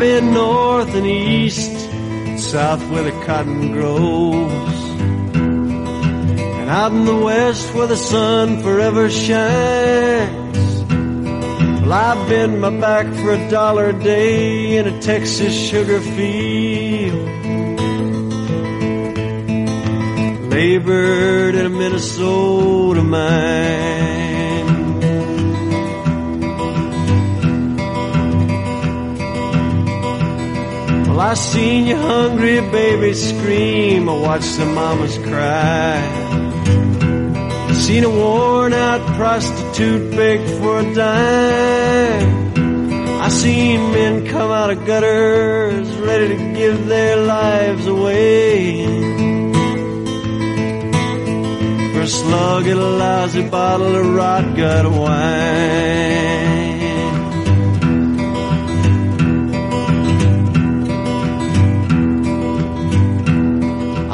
Been north and east, south where the cotton grows. And out in the west where the sun forever shines. Well, I've been my back for a dollar a day in a Texas sugar field. Labored in a Minnesota mine. Well, I seen your hungry baby scream. I watched the mamas cry. Seen a worn out prostitute beg for a dime. I seen men come out of gutters ready to give their lives away. For a slug and a lousy bottle of rot gut wine.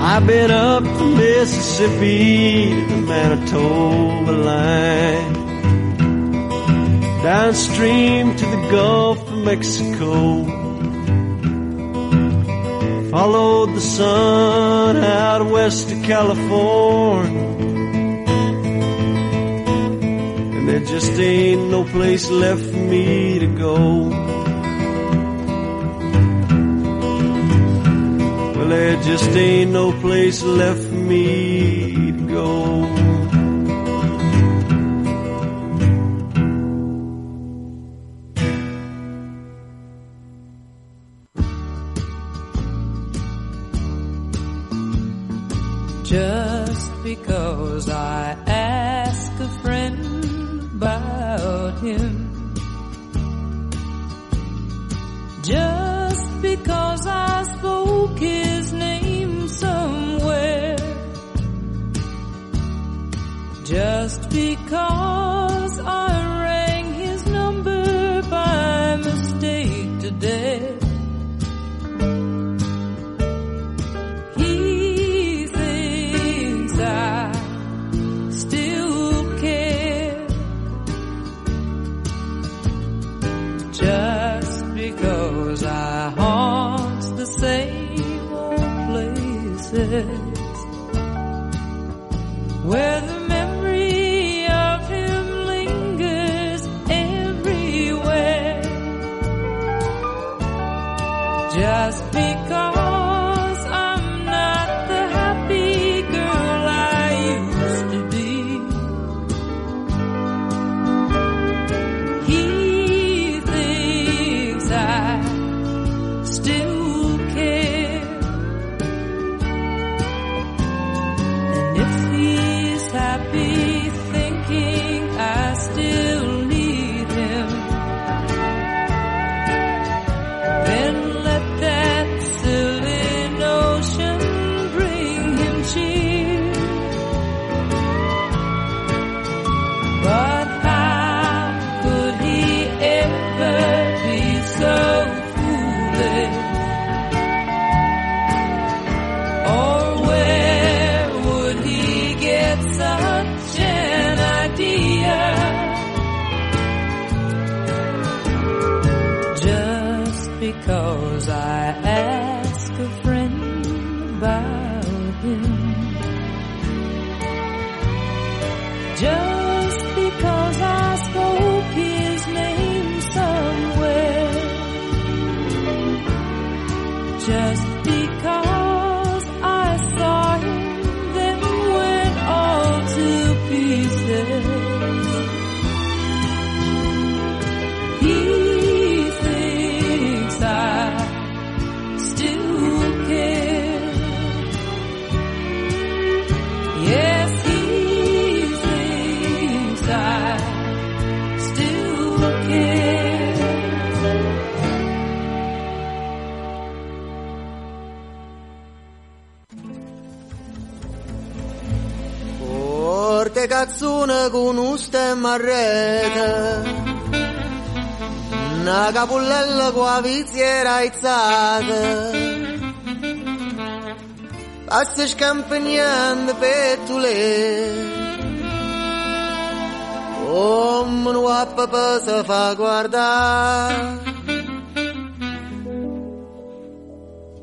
I've been up the Mississippi to the Manitoba line, downstream to the Gulf of Mexico. Followed the sun out west to California, and there just ain't no place left for me to go. Well, there just ain't no place left for me to go. Just because Forte cazzone con un stemma a rete Una capullella con la viziera aizzata Passa scampagnando pettule Come un uappa si fa guardare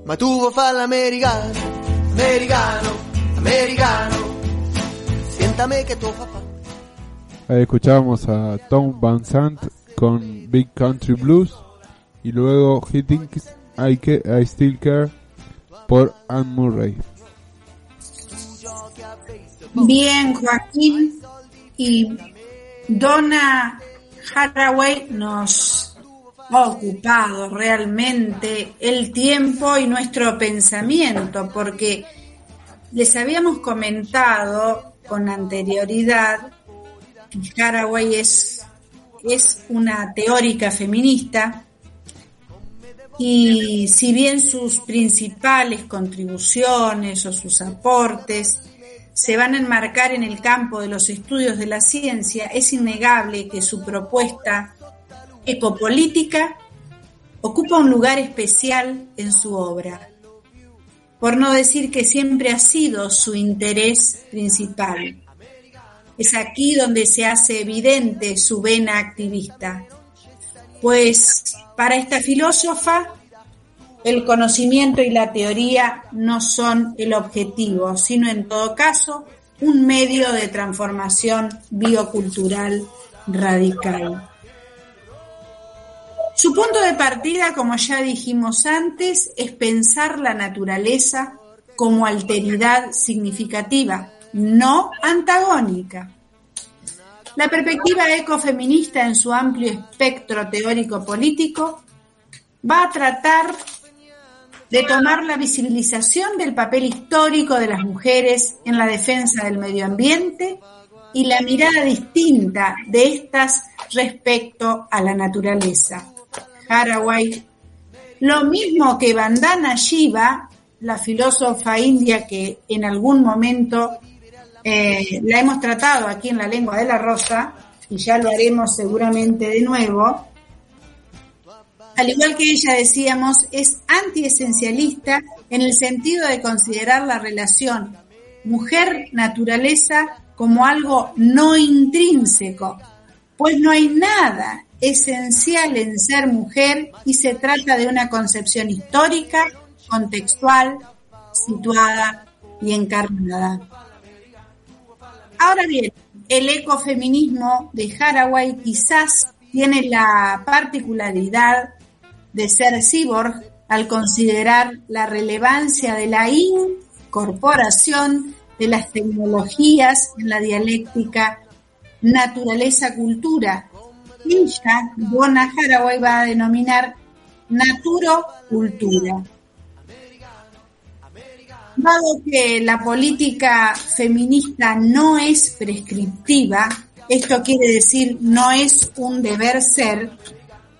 Ma tu vuoi fare l'americano, americano, americano Siéntame que tu papá Ahí escuchábamos a Tom Van Sant con Big Country Blues y luego He Thinks I, I Still Care por Anne Murray. Bien, Joaquín y Donna Haraway nos ha ocupado realmente el tiempo y nuestro pensamiento, porque les habíamos comentado con anterioridad Haraway es, es una teórica feminista y si bien sus principales contribuciones o sus aportes se van a enmarcar en el campo de los estudios de la ciencia, es innegable que su propuesta ecopolítica ocupa un lugar especial en su obra, por no decir que siempre ha sido su interés principal. Es aquí donde se hace evidente su vena activista, pues para esta filósofa el conocimiento y la teoría no son el objetivo, sino en todo caso un medio de transformación biocultural radical. Su punto de partida, como ya dijimos antes, es pensar la naturaleza como alteridad significativa, no antagónica. La perspectiva ecofeminista en su amplio espectro teórico-político va a tratar de tomar la visibilización del papel histórico de las mujeres en la defensa del medio ambiente y la mirada distinta de estas respecto a la naturaleza. Haraway, lo mismo que Vandana Shiva, la filósofa india que en algún momento eh, la hemos tratado aquí en la lengua de la rosa, y ya lo haremos seguramente de nuevo, al igual que ella decíamos, es antiesencialista en el sentido de considerar la relación mujer-naturaleza como algo no intrínseco, pues no hay nada esencial en ser mujer y se trata de una concepción histórica, contextual, situada y encarnada. Ahora bien, el ecofeminismo de Haraway quizás tiene la particularidad de ser cyborg al considerar la relevancia de la incorporación de las tecnologías en la dialéctica naturaleza-cultura. Ella, Donna Haraway, va a denominar naturocultura. Dado que la política feminista no es prescriptiva, esto quiere decir no es un deber ser,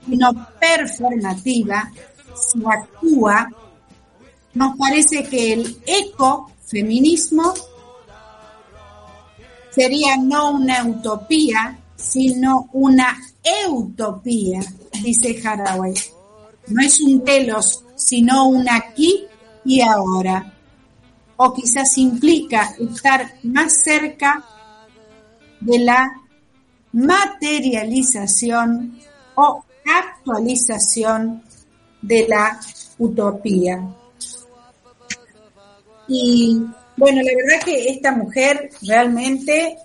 sino performativa, se actúa, nos parece que el ecofeminismo sería no una utopía, sino una eutopía, dice Haraway. No es un telos, sino un aquí y ahora. O quizás implica estar más cerca de la materialización o actualización de la utopía. Y bueno, la verdad que esta mujer realmente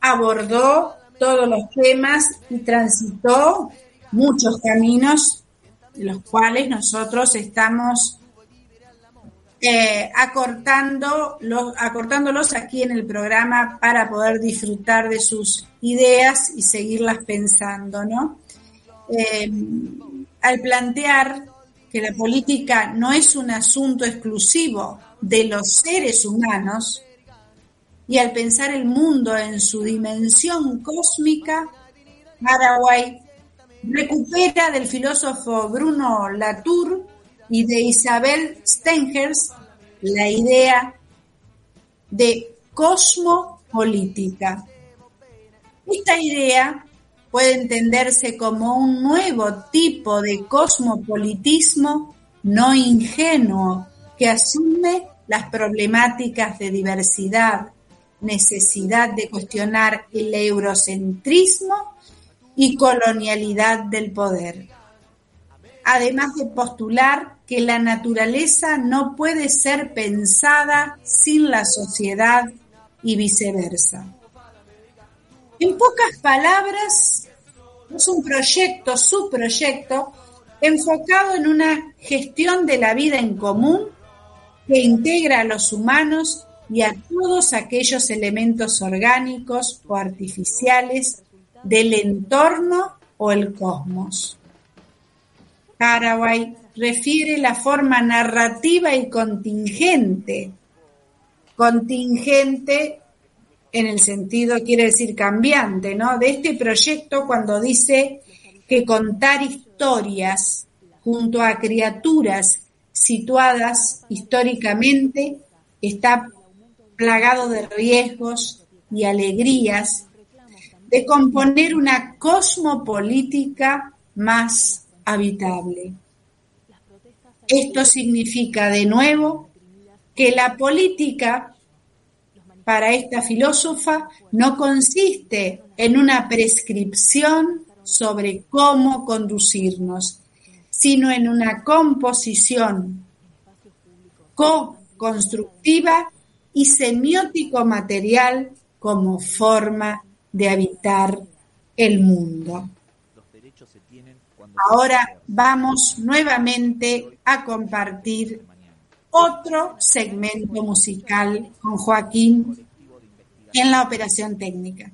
abordó todos los temas y transitó muchos caminos, de los cuales nosotros estamos eh, acortando los, acortándolos aquí en el programa para poder disfrutar de sus ideas y seguirlas pensando, ¿no? Eh, al plantear que la política no es un asunto exclusivo de los seres humanos y al pensar el mundo en su dimensión cósmica, Haraway recupera del filósofo Bruno Latour y de Isabel Stengers la idea de cosmopolítica. Esta idea puede entenderse como un nuevo tipo de cosmopolitismo no ingenuo que asume las problemáticas de diversidad, necesidad de cuestionar el eurocentrismo y colonialidad del poder. Además de postular que la naturaleza no puede ser pensada sin la sociedad y viceversa. En pocas palabras, es un proyecto, su proyecto, enfocado en una gestión de la vida en común que integra a los humanos y a todos aquellos elementos orgánicos o artificiales del entorno o el cosmos. Haraway refiere la forma narrativa y contingente. Contingente en el sentido, quiere decir cambiante, ¿no? De este proyecto cuando dice que contar historias junto a criaturas situadas históricamente está plagado de riesgos y alegrías de componer una cosmopolítica más habitable. Esto significa de nuevo que la política para esta filósofa no consiste en una prescripción sobre cómo conducirnos, sino en una composición co-constructiva y semiótico material como forma de habitar el mundo. Ahora vamos nuevamente a compartir otro segmento musical con Joaquín en la operación técnica.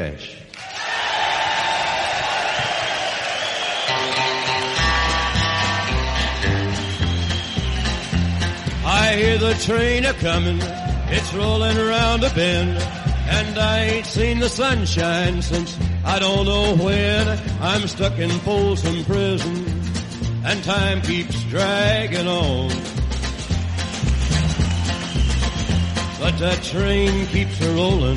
I hear the train a comin', it's rolling around a bend, and I ain't seen the sunshine since I don't know when. I'm stuck in Folsom Prison, and time keeps dragging on. But that train keeps a rolling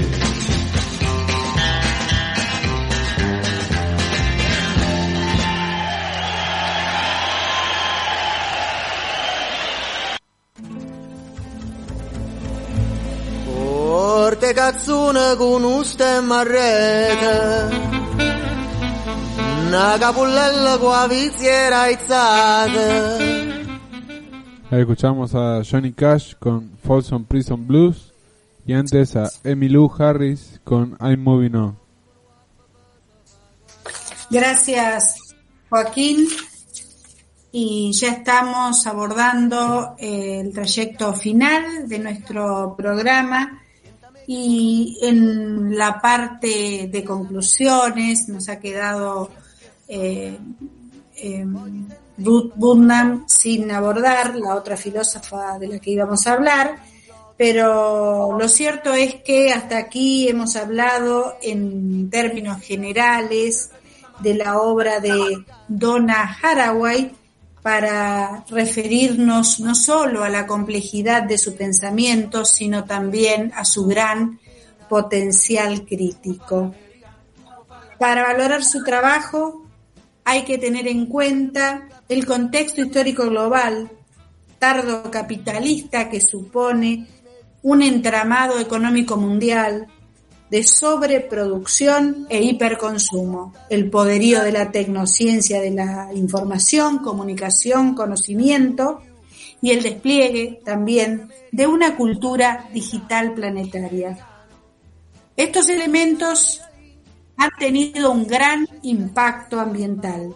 Con un stemma a rete Una capullella con la viziera aizzata Ahí escuchamos a Johnny Cash con Folsom Prison Blues y antes a Emmylou Harris con I'm Moving On. Gracias, Joaquín. Y ya estamos abordando el trayecto final de nuestro programa y en la parte de conclusiones nos ha quedado eh, eh, Ruth sin abordar, la otra filósofa de la que íbamos a hablar, pero lo cierto es que hasta aquí hemos hablado en términos generales de la obra de Donna Haraway para referirnos no solo a la complejidad de su pensamiento, sino también a su gran potencial crítico. Para valorar su trabajo hay que tener en cuenta el contexto histórico global, tardo capitalista que supone un entramado económico mundial de sobreproducción e hiperconsumo, el poderío de la tecnociencia de la información, comunicación, conocimiento y el despliegue también de una cultura digital planetaria. Estos elementos han tenido un gran impacto ambiental,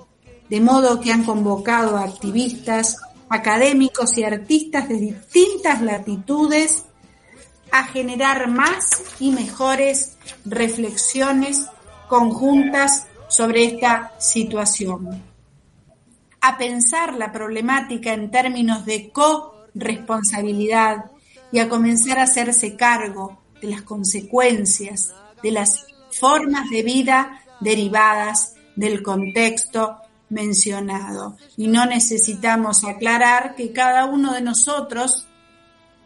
de modo que han convocado a activistas, académicos y artistas de distintas latitudes a generar más y mejores reflexiones conjuntas sobre esta situación, a pensar la problemática en términos de corresponsabilidad y a comenzar a hacerse cargo de las consecuencias, de las formas de vida derivadas del contexto mencionado. Y no necesitamos aclarar que cada uno de nosotros,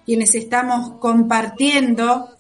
quienes estamos compartiendo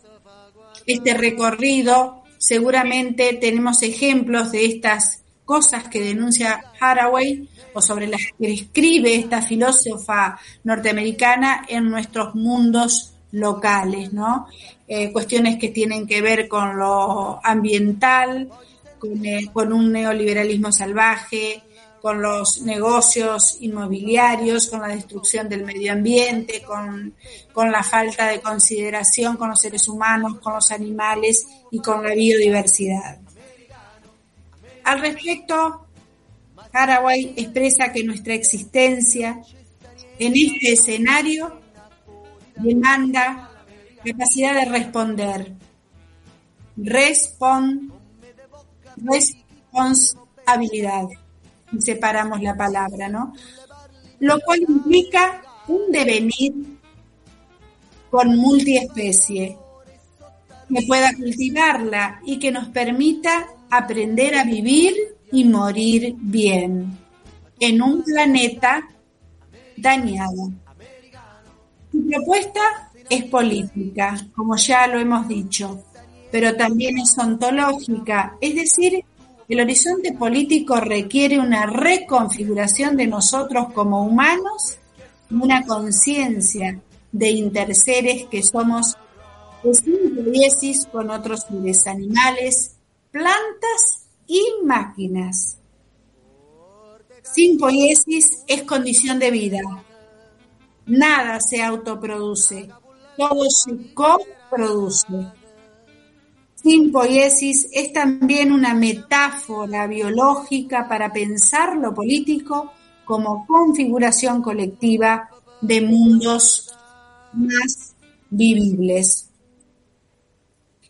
este recorrido, seguramente tenemos ejemplos de estas cosas que denuncia Haraway o sobre las que escribe esta filósofa norteamericana en nuestros mundos locales, ¿no? Eh, cuestiones que tienen que ver con lo ambiental, con, eh, con un neoliberalismo salvaje, con los negocios inmobiliarios, con la destrucción del medio ambiente, con, con la falta de consideración con los seres humanos, con los animales y con la biodiversidad. Al respecto, Haraway expresa que nuestra existencia en este escenario demanda capacidad de responder, respon, responsabilidad, separamos la palabra, ¿no? Lo cual implica un devenir con multiespecie, que pueda cultivarla y que nos permita aprender a vivir y morir bien en un planeta dañado. Su propuesta es política, como ya lo hemos dicho, pero también es ontológica, es decir, el horizonte político requiere una reconfiguración de nosotros como humanos, una conciencia de interseres que somos simbiosis con otros seres animales, plantas y máquinas. Sin poiesis es condición de vida. Nada se autoproduce, todo se coproduce. Sin poiesis es también una metáfora biológica para pensar lo político como configuración colectiva de mundos más vivibles.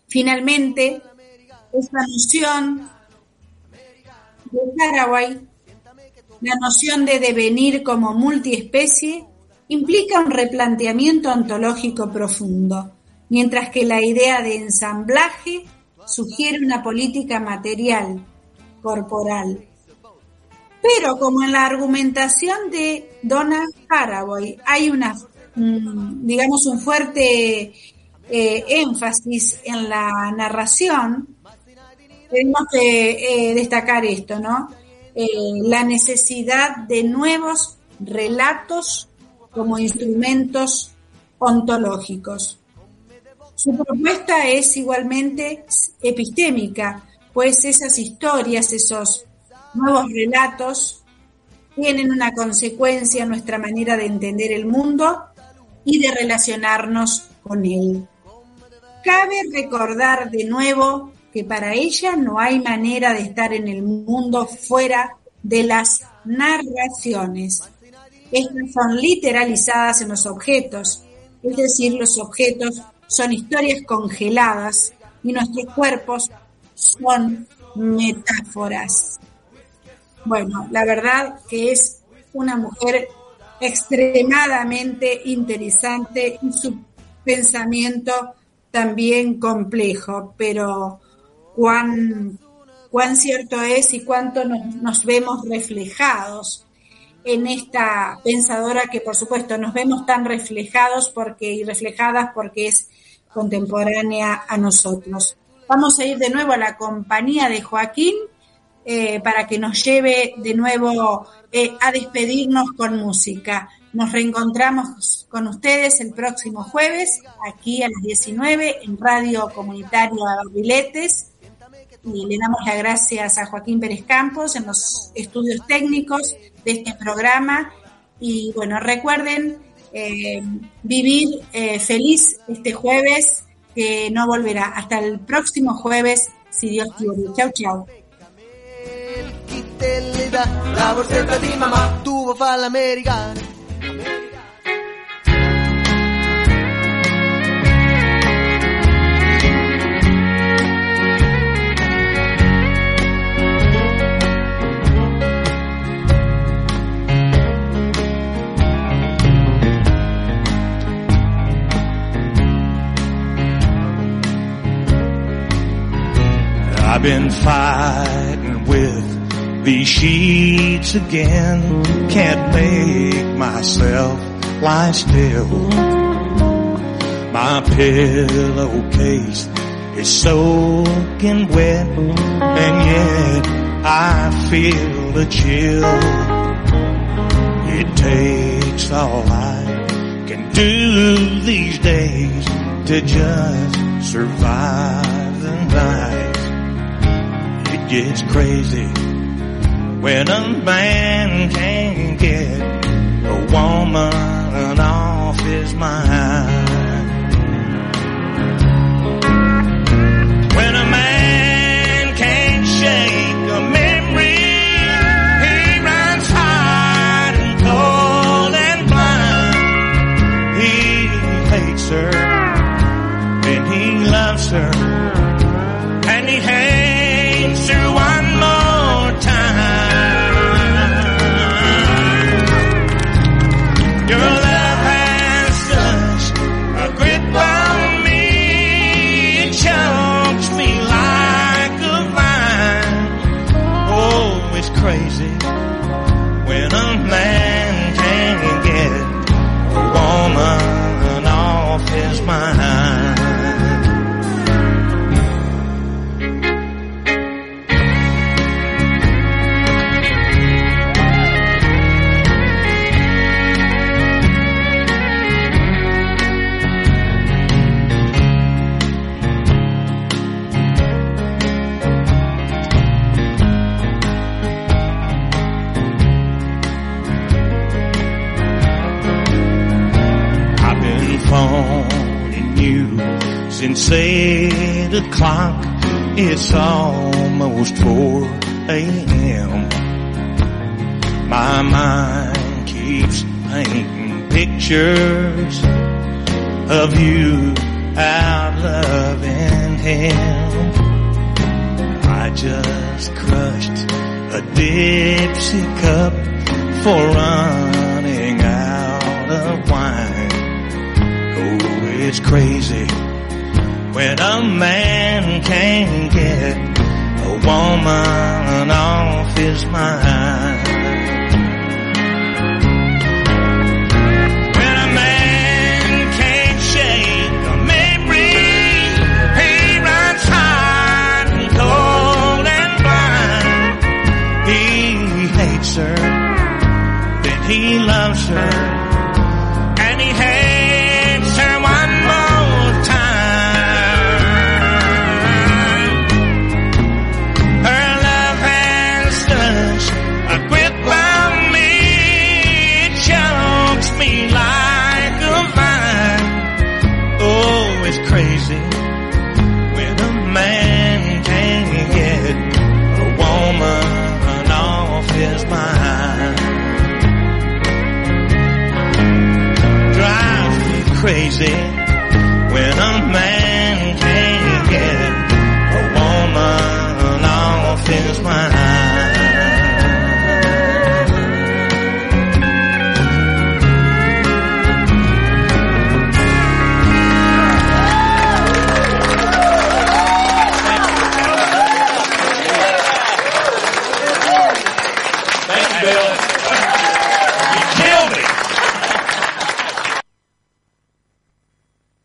Finalmente, esta noción de Paraguay, la noción de devenir como multiespecie, implica un replanteamiento ontológico profundo, mientras que la idea de ensamblaje sugiere una política material, corporal. Pero como en la argumentación de Donna Haraway hay una, digamos, un fuerte eh, énfasis en la narración, tenemos que eh, destacar esto, ¿no? Eh, la necesidad de nuevos relatos como instrumentos ontológicos. Su propuesta es igualmente epistémica, pues esas historias, esos nuevos relatos, tienen una consecuencia en nuestra manera de entender el mundo y de relacionarnos con él. Cabe recordar de nuevo que para ella no hay manera de estar en el mundo fuera de las narraciones. Estas son literalizadas en los objetos, es decir, los objetos son historias congeladas y nuestros cuerpos son metáforas. Bueno, la verdad que es una mujer extremadamente interesante y su pensamiento también complejo, pero cuán, cuán cierto es y cuánto nos, nos vemos reflejados en esta pensadora que por supuesto nos vemos tan reflejados porque y reflejadas porque es contemporánea a nosotros. Vamos a ir de nuevo a la compañía de Joaquín eh, para que nos lleve de nuevo eh, a despedirnos con música. Nos reencontramos con ustedes el próximo jueves, aquí a las 19 en Radio Comunitaria Barriletes. Y le damos las gracias a Joaquín Pérez Campos en los estudios técnicos de este programa. Y bueno, recuerden eh, vivir eh, feliz este jueves, que no volverá. Hasta el próximo jueves, si Dios quiere. Chau, chau. La. I've been fighting with these sheets again. Can't make myself lie still. My pillowcase is soaking wet, and yet I feel a chill. It takes all I can do these days to just survive the night. It gets crazy when a man can't get a woman off his mind. Almost four a.m. My mind keeps painting pictures of you out loving him. I just crushed a Dixie cup for running out of wine. Oh, it's crazy when a man can't get woman off his mind. When a man can't shake a memory, he runs hard and cold and blind. He hates her, then he loves her, easy.